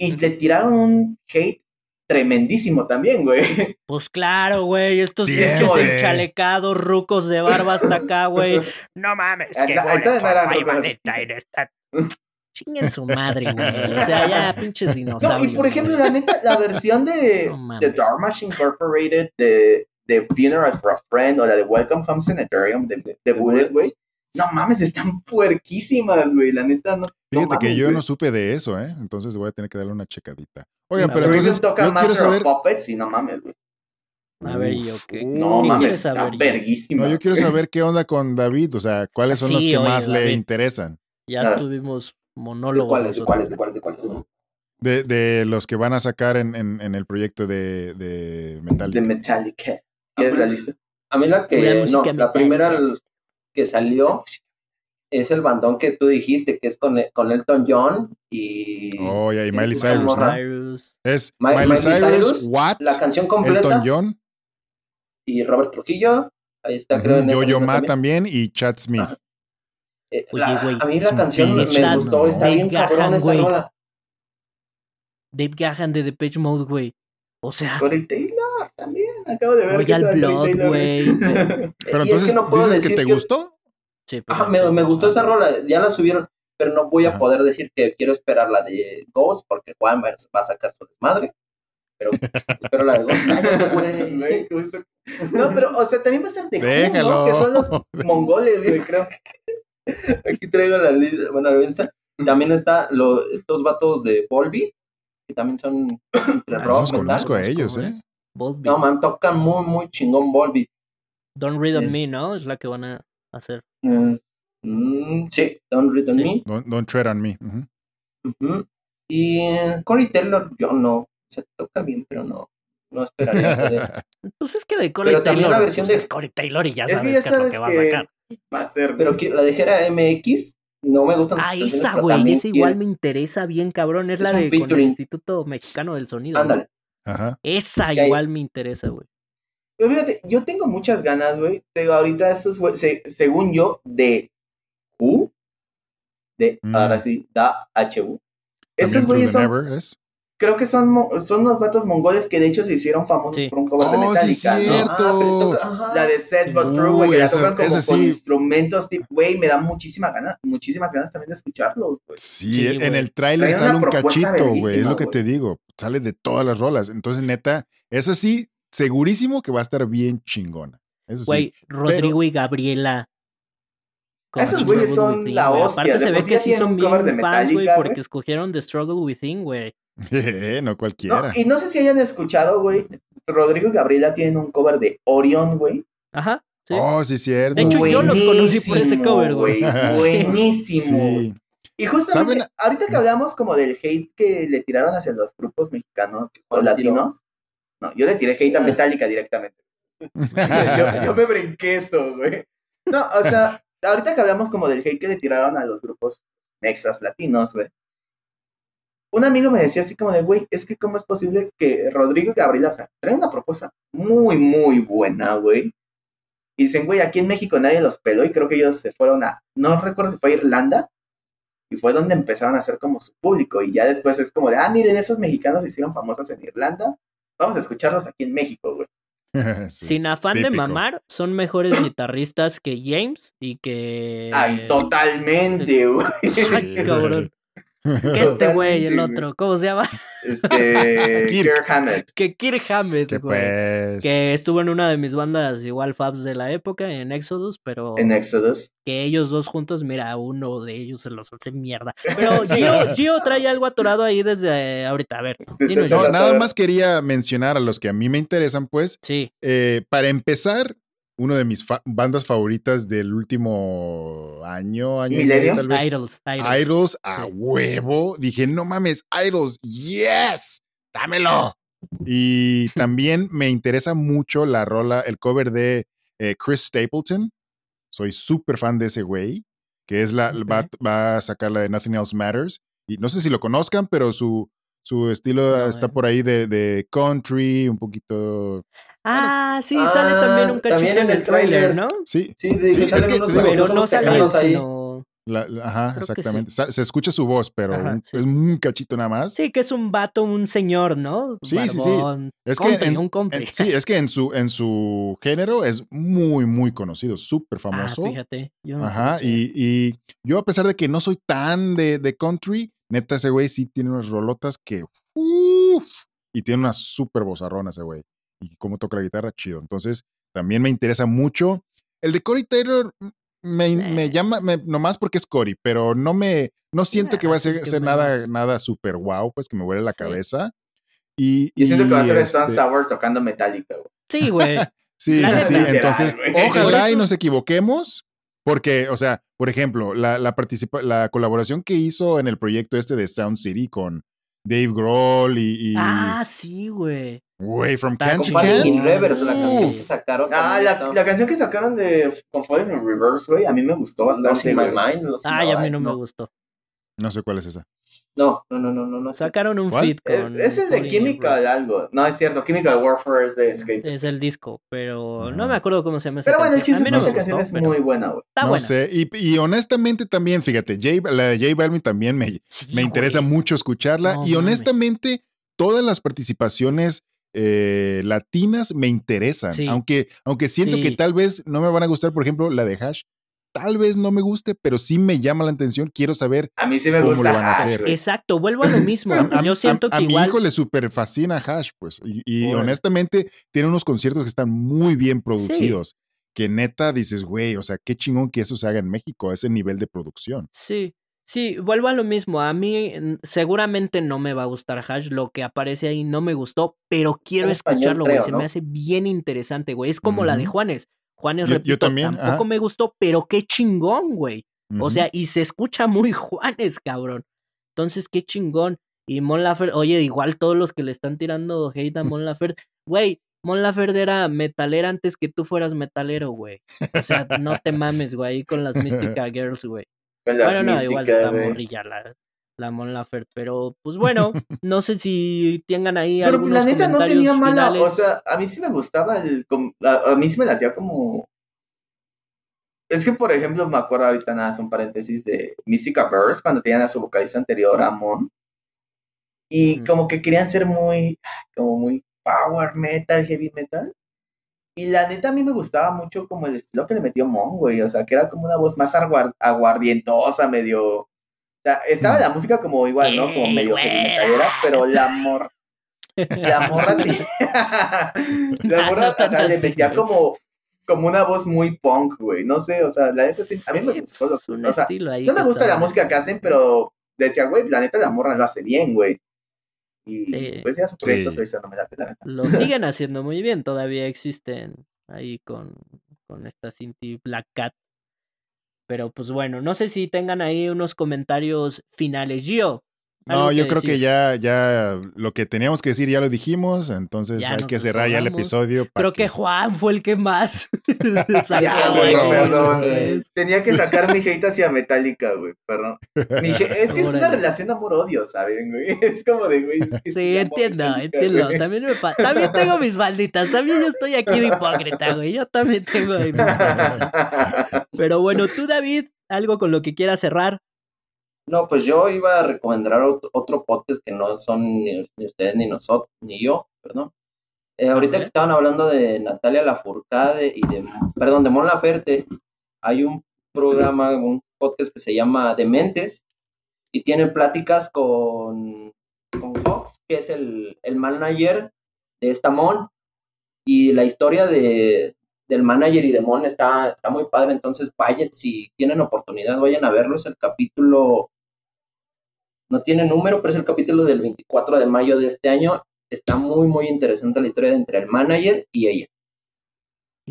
Y le tiraron un hate tremendísimo también, güey. Pues claro, güey, estos sí, bichos enchalecados, rucos de barba hasta acá, güey. No mames, que entonces no eran esta... Chinguen su madre, güey. O sea, ya pinches dinosaurios. No, y por ejemplo, la neta, la versión de, no, de Dharmash Incorporated de, de Funeral for a Friend o la de Welcome Home Sanitarium de, de Bullet, güey. No mames, están puerquísimas, güey. La neta, no. Fíjate no mames, que yo güey. no supe de eso, ¿eh? Entonces voy a tener que darle una checadita. Oigan, No, pero entonces toca yo Master quiero saber. of Puppets y no mames, güey. A ver, ¿y yo qué? No ¿Qué mames, está verguísima. No, yo quiero saber qué onda con David, o sea, cuáles son los que oye, más le interesan. Ya Claro. estuvimos ¿De monólogos. cuáles? ¿De cuáles? ¿De cuáles? ¿De cuáles? De, de los que van a sacar en, en, en el proyecto de, de Metallica. De Metallica. ¿Qué es la lista? A mí la que, no, la primera que salió es el bandón que tú dijiste, que es con, con Elton John y... Oh, y Miley Cyrus, ¿no? Es Mi- Miley, Miley Cyrus, Cyrus, Watt, La canción completa Elton John, y Robert Trujillo. Ahí está, creo. en Yo-Yo lista Ma también y Chad Smith. Ajá. Eh, Oye, la- a mí la canción me, gustó, está Dave bien cabrón esa rola. Dave Gahan de Depeche Mode, güey. O sea, Corey Taylor también. Acabo de ver que Royal Corey Blood, Taylor. güey. Pero Y es entonces, que no puedo ¿dices que decir te que- gustó? Sí, pero- Ajá, me, me gustó esa rola, ya la subieron, pero no voy a Ajá. poder decir que quiero esperar la de Ghost porque Juan va a sacar su desmadre. Pero espero la de Ghost. Güey. No, pero, o sea, también va a ser de Déjalo. ¿no? Que son los mongoles, güey, creo. Aquí traigo la lista. Bueno, la lista. También está lo, estos vatos de Volby, que también son entre Ah, No rock, los metal. conozco a conozco, ellos. ¿eh? Volbeat. No, man, tocan muy, muy chingón Volby. Don't Read on Es- Me, ¿no? Es la que van a hacer. Mm, mm, sí, Don't Read on Sí. Me. Don't, don't tread on me. Ujú. Ujú. Y eh, Corey Taylor, yo no. Se toca bien, pero no. No esperaría poder. Pues es que de Corey Pero también Taylor. la versión pues de- es Corey Taylor y ya Es que sabes ya qué es lo sabes que va a que sacar. va a ser. Pero que- la de Jera MX, no me gustan Ah, esa, güey. Esa igual me interesa bien, cabrón. Es, Es la de con el. Instituto Mexicano del Sonido. ¿no? Ándale. Ajá. Esa igual me interesa, güey. Pero fíjate, yo tengo muchas ganas, güey. Te digo, ahorita estos, güey, se- según yo, de Who, de, Mm. ahora sí, da HU. Estos güeyes son, Never es. Creo que son, son unos vatos mongoles que de hecho se hicieron famosos Sí. por un cover de Oh, sí, Metallica, ¿no? cierto. Ah. La de Set Sí. But True, güey, que la tocan como con sí. instrumentos, tipo, güey, me da muchísimas ganas, muchísimas ganas también de escucharlo, güey. Sí, Sí, en el tráiler sale un cachito, güey. Es lo que te digo. Sale de todas las rolas. Entonces, neta, esa sí, segurísimo que va a estar bien chingona. Eso sí. Güey, Rodrigo y Gabriela. Esos güeyes son la hostia, Aparte de se ve sí que sí son bien de fans, güey, porque escogieron The Struggle Within, güey. no cualquiera. No, y no sé si hayan escuchado, güey, Rodrigo y Gabriela tienen un cover de Orion, güey. Ajá. Sí. Oh, sí, cierto. De hecho, yo los conocí por ese Buenísimo, cover, güey. Buenísimo. Sí. Y justamente, ¿Saben? ahorita que hablamos como del hate que le tiraron hacia los grupos mexicanos o latinos, no, yo le tiré hate a Metallica directamente. yo, yo me brinqué esto, güey. No, o sea, ahorita que hablamos como del hate que le tiraron a los grupos mexas latinos, güey. Un amigo me decía así como de, güey, es que cómo es posible que Rodrigo y Gabriela, o sea, traen una propuesta muy, muy buena, güey. Y dicen, güey, aquí en México nadie los peló y creo que ellos se fueron a, no recuerdo si fue a Irlanda, y fue donde empezaron a hacer como su público. Y ya después es como de, ah, miren, esos mexicanos se hicieron famosos en Irlanda, vamos a escucharlos aquí en México, güey. Sin afán de mamar, son mejores guitarristas que James y que. Ay, totalmente, güey. Ay, cabrón. Que este güey, el otro, ¿cómo se llama? Este. Kirk Hammett. Que Kirk Hammett, güey. Pues... Que estuvo en una de mis bandas, igual Fabs de la época, en Exodus, pero. En Exodus. Que ellos dos juntos, mira, uno de ellos se los hace mierda. Pero Gio, Gio trae algo atorado ahí desde ahorita. A ver. No, nada más quería mencionar a los que a mí me interesan, pues. Sí. Eh, para empezar, una de mis bandas favoritas del último año, año tal vez. Idols. Idols, a huevo. Dije, no mames, Idols, yes, dámelo. Y también me interesa mucho la rola, el cover de eh, Chris Stapleton. Soy súper fan de ese güey, que es la, va, a sacar la de Nothing Else Matters. Y no sé si lo conozcan, pero su, su estilo está por ahí de, de, country, un poquito Ah, sí, sale también un ah, cachito en el trailer, ¿no? Sí, sí, sí es que pero no sale ahí. ajá, exactamente. Se escucha su voz, pero es un cachito nada más. Sí, que es un vato, un señor, ¿no? Sí, sí, sí. Es que en, sí, es que en su, en su género es muy, muy conocido, súper ah, famoso. Ah, fíjate. ajá, y, y, yo a pesar de que no soy tan de, de country, neta ese güey sí tiene unas rolotas que... Uf, y tiene una súper bozarrona ese güey y cómo toca la guitarra, chido. Entonces, también me interesa mucho. El de Cory Taylor me, me eh. llama, nomás porque es Cory, pero no me, no siento que va a ser, nada, nada súper wow, pues que me huele la cabeza. Y, Yo siento que va a ser Stan este Sauer tocando Metallica, Sí, güey. sí, sí, sí. Entonces, ojalá y nos equivoquemos, porque, o sea, por ejemplo, la, la, la colaboración que hizo en el proyecto este de Sound City con Dave Grohl y. ah, sí, güey. Güey, From Can to Can. Reverse, la canción que sacaron. Ah, la, la, canción que sacaron de Con Falling in Reverse, güey, a mí me gustó bastante. my mind, Ay, a mí no, me gustó. No sé cuál es esa. No, no, no, no, no. Sacaron un feed con. Es, el de Chemical algo. No, es cierto. Chemical Warfare de Escape. Es el disco, pero no me acuerdo cómo se llama Pero bueno, el chiste es que esa canción es muy buena, güey. no sé. Y, y, honestamente también, fíjate, la de J Balvin también me, me interesa mucho escucharla. y honestamente, todas las participaciones eh, latinas me interesan. Aunque, aunque siento que tal vez no me van a gustar, por ejemplo, la de Hash tal vez no me guste, pero sí me llama la atención. Quiero saber a mí sí me cómo gusta lo van a hacer. Exacto, vuelvo a lo mismo. Yo siento que a mi hijo le super fascina Hash, pues, y, honestamente tiene unos conciertos que están muy bien producidos. Que neta dices, güey, o sea, qué chingón que eso se haga en México, a ese nivel de producción. Sí, Sí, vuelvo a lo mismo. A mí seguramente no me va a gustar Hash. Lo que aparece ahí no me gustó, pero quiero escucharlo, güey. Se me hace bien interesante, güey. Es como la de Juanes. Juanes, repito, también, tampoco me gustó, pero qué chingón, güey. O sea, y se escucha muy Juanes, cabrón. Entonces, qué chingón. Y Mon Laferte, oye, igual todos los que le están tirando hate a Mon Laferte, güey, Mon Laferte era metalera antes que tú fueras metalero, güey. O sea, no te mames, güey, ahí con las Mystica Girls, güey. Bueno, no, igual está morrilla la, la Mon Laferte, pero pues bueno, no sé si tengan ahí pero algunos la neta no tenía mala, o sea, a mí sí me gustaba el, a, mí sí me latía como es que, por ejemplo, me acuerdo ahorita nada, son paréntesis de Mystica Girls, cuando tenían a su vocalista anterior, a Mon. Y como que querían ser muy, como muy power metal, heavy metal. Y la neta a mí me gustaba mucho como el estilo que le metió Mon, güey. O sea, que era como una voz más aguardientosa, medio sea, estaba la música como igual, ¿no? Como medio pero la morra. La morra, la morra, o sea, le metía como, como una voz muy punk, güey. No sé, o sea, la neta, a mí me gustó. Lo, o sea, no me gusta la música que hacen, pero decía, güey, la neta, la morra la hace bien, güey. Y pues ya su proyecto sí. no me la neta. Lo siguen haciendo muy bien, todavía existen ahí con, con esta Cinti Black Cat pero pues bueno, no sé si tengan ahí unos comentarios finales. Gio, no, yo creo que ya, ya lo que teníamos que decir ya lo dijimos, entonces hay que cerrar ya el episodio. Creo que... Juan fue el que más. ya, perdón. Tenía que sacar mi hate hacia Metallica, güey, perdón. Es que es una relación amor-odio, ¿saben, güey? Es como de, güey. sí, entiendo, entiendo. También, me también tengo mis malditas. También yo estoy aquí de hipócrita, güey. Yo también tengo mis Pero bueno, tú, David, algo con lo que quieras cerrar. No, pues yo iba a recomendar otro, podcast que no son ni, ustedes ni nosotros, ni yo, perdón. Eh, ahorita que estaban hablando de Natalia Lafourcade y de, perdón, de Mon Laferte, hay un programa, un podcast que se llama Dementes y tiene pláticas con, con Fox, que es el, el manager de esta Mon. Y la historia de, del manager y de Mon está, está muy padre, entonces vayan, si tienen oportunidad, vayan a verlo, es el capítulo, no tiene número, pero es el capítulo del 24 de mayo de este año, está muy, muy interesante la historia entre el manager y ella.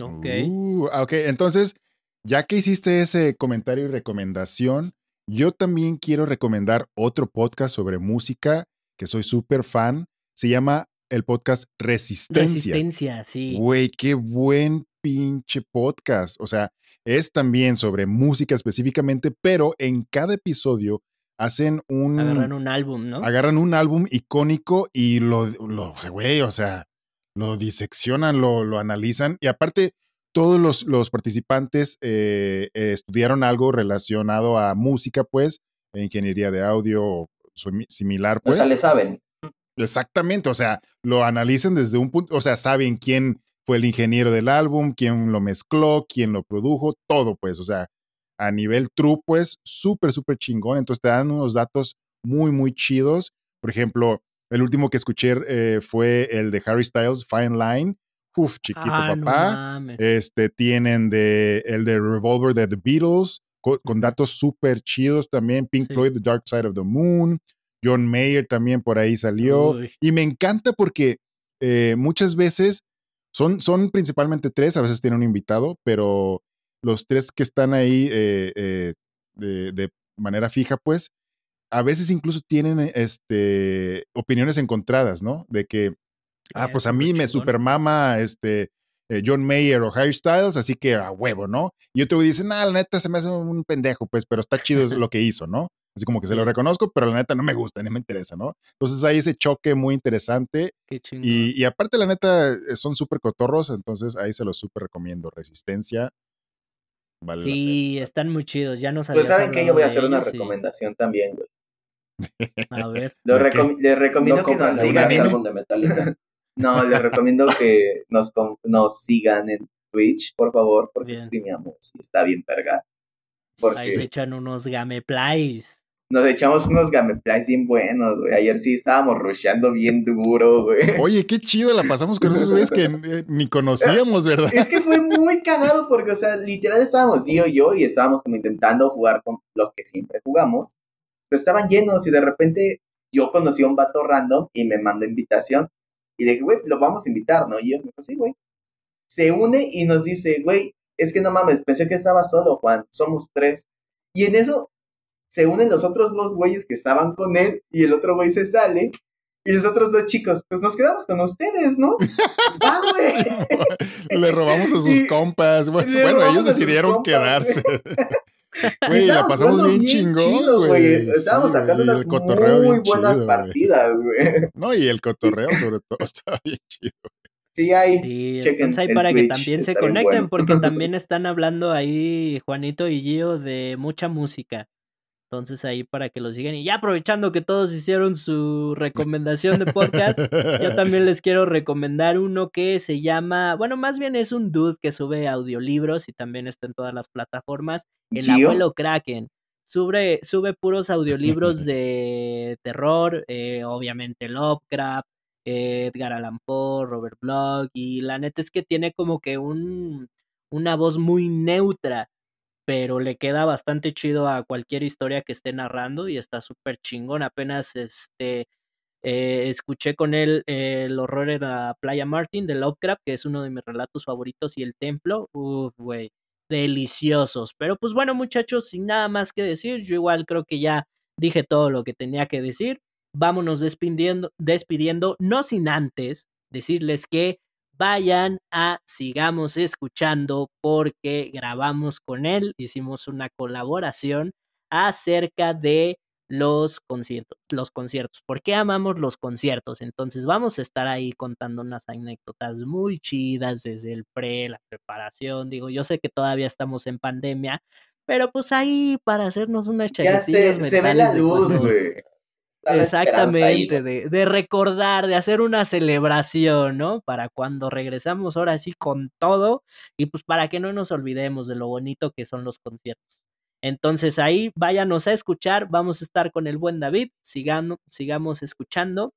Ok. Uh, ok, entonces, ya que hiciste ese comentario y recomendación, yo también quiero recomendar otro podcast sobre música que soy súper fan, se llama el podcast Resistencia. Resistencia, sí. Güey, qué buen pinche podcast. O sea, es también sobre música específicamente, pero en cada episodio hacen un... Agarran un álbum, ¿no? Agarran un álbum icónico y lo, lo güey, o sea, lo diseccionan, lo, lo analizan. Y aparte, todos los, los participantes eh, estudiaron algo relacionado a música, pues, ingeniería de audio similar, pues. O sea, le saben. Exactamente, o sea, lo analicen desde un punto, o sea, saben quién fue el ingeniero del álbum, quién lo mezcló, quién lo produjo, todo, pues, o sea, a nivel true, pues, súper, súper chingón. Entonces te dan unos datos muy, muy chidos. Por ejemplo, el último que escuché eh, fue el de Harry Styles, Fine Line. Uf, chiquito ah, papá. este, tienen de, el de Revolver de The Beatles, con, datos súper chidos también. Pink Floyd, The Dark Side of the Moon. John Mayer también por ahí salió. Y me encanta porque eh, muchas veces son, son principalmente tres, a veces tiene un invitado, pero los tres que están ahí eh, eh, de, manera fija, pues, a veces incluso tienen este, opiniones encontradas, ¿no? De que, ah, pues a mí me supermama este, John Mayer o Harry Styles, así que a huevo, ¿no? Y otro dice, nah, la neta se me hace un pendejo, pues, pero está chido lo que hizo, ¿no? Así como que se lo reconozco, pero la neta no me gusta, ni me interesa, ¿no? Entonces hay ese choque muy interesante. Qué y, y, aparte, la neta, eh, son súper cotorros, entonces ahí se los súper recomiendo. Resistencia. Vale sí, están muy chidos, ya no sabía. Pues saben que yo voy a hacer una recomendación también, güey. A ver. les recomiendo que nos sigan en... de no, les recomiendo que nos, nos sigan en Twitch, por favor, porque streameamos y está bien verga. Porque... Ahí se echan unos gameplays nos echamos unos gameplays bien buenos, güey. Ayer sí estábamos rusheando bien duro, güey. Oye, qué chido la pasamos con esos güeyes que eh, ni conocíamos, ¿verdad? Es que fue muy cagado porque, o sea, literal estábamos Dio y yo y estábamos como intentando jugar con los que siempre jugamos, pero estaban llenos y de repente yo conocí a un vato random y me mandó invitación y dije, güey, lo vamos a invitar, ¿no? Y yo me dijo, sí, güey. Se une y nos dice, güey, es que no mames, pensé que estaba solo, Juan, somos tres. Y en eso se unen los otros dos güeyes que estaban con él y el otro güey se sale. Y los otros dos chicos, pues nos quedamos con ustedes, ¿no? ¡Ah, güey! Le robamos a sus compas. Bueno, ellos decidieron quedarse. Güey, la pasamos bien, chingón, güey. Estábamos sacando unas muy buenas partidas, güey. No, y el cotorreo sobre todo estaba bien chido. Sí, hay. Sí, ahí para que también se conecten, porque también están hablando ahí Juanito y Gio de mucha música. Entonces ahí para que lo sigan. Y ya aprovechando que todos hicieron su recomendación de podcast, yo también les quiero recomendar uno que se llama, bueno, más bien es un dude que sube audiolibros y también está en todas las plataformas. El abuelo Kraken. Sube, sube puros audiolibros de terror, eh, obviamente Lovecraft, Edgar Allan Poe, Robert Bloch, y la neta es que tiene como que un, una voz muy neutra pero le queda bastante chido a cualquier historia que esté narrando y está súper chingón. Apenas este eh, escuché con él el horror en la Playa Martin de Lovecraft, que es uno de mis relatos favoritos, y el templo, uff, güey, deliciosos. Pero pues bueno, muchachos, sin nada más que decir, yo igual creo que ya dije todo lo que tenía que decir. Vámonos despidiendo, despidiendo no sin antes decirles que vayan a Sigamos Escuchando porque grabamos con él, hicimos una colaboración acerca de los conciertos, los conciertos. ¿Por qué amamos los conciertos? Entonces vamos a estar ahí contando unas anécdotas muy chidas desde el pre, la preparación. Digo, yo sé que todavía estamos en pandemia, pero pues ahí para hacernos unas chaquetillas Ya se, se ve la luz, güey. Exactamente, de, de, recordar, de hacer una celebración, ¿no? Para cuando regresamos ahora sí con todo y pues para que no nos olvidemos de lo bonito que son los conciertos. Entonces ahí váyanos a escuchar, vamos a estar con el buen David, sigamos, sigamos escuchando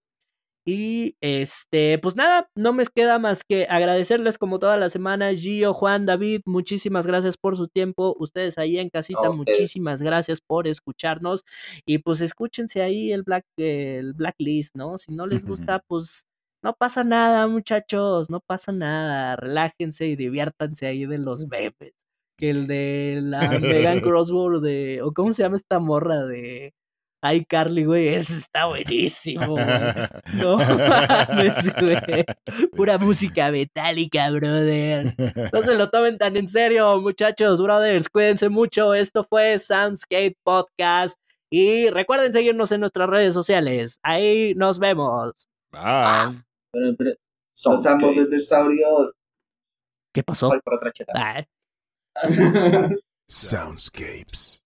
y este, pues nada, no me queda más que agradecerles como toda la semana, Gio, Juan, David, muchísimas gracias por su tiempo. Ustedes ahí en casita, muchísimas gracias por escucharnos. Y pues escúchense ahí el Black, el Blacklist, ¿no? Si no les gusta, pues no pasa nada, muchachos, no pasa nada. Relájense y diviértanse ahí de los bebés. Que el de la Megan Crossbow de, o cómo se llama esta morra de Ay, Carly, güey, eso está buenísimo, No mames, güey. Pura música metálica, brother. No se lo tomen tan en serio, muchachos, brothers. Cuídense mucho. Esto fue Soundscape Podcast. Y recuerden seguirnos en nuestras redes sociales. Ahí nos vemos. Bye. De dinosaurios. ¿Qué pasó? Por otra Soundscapes.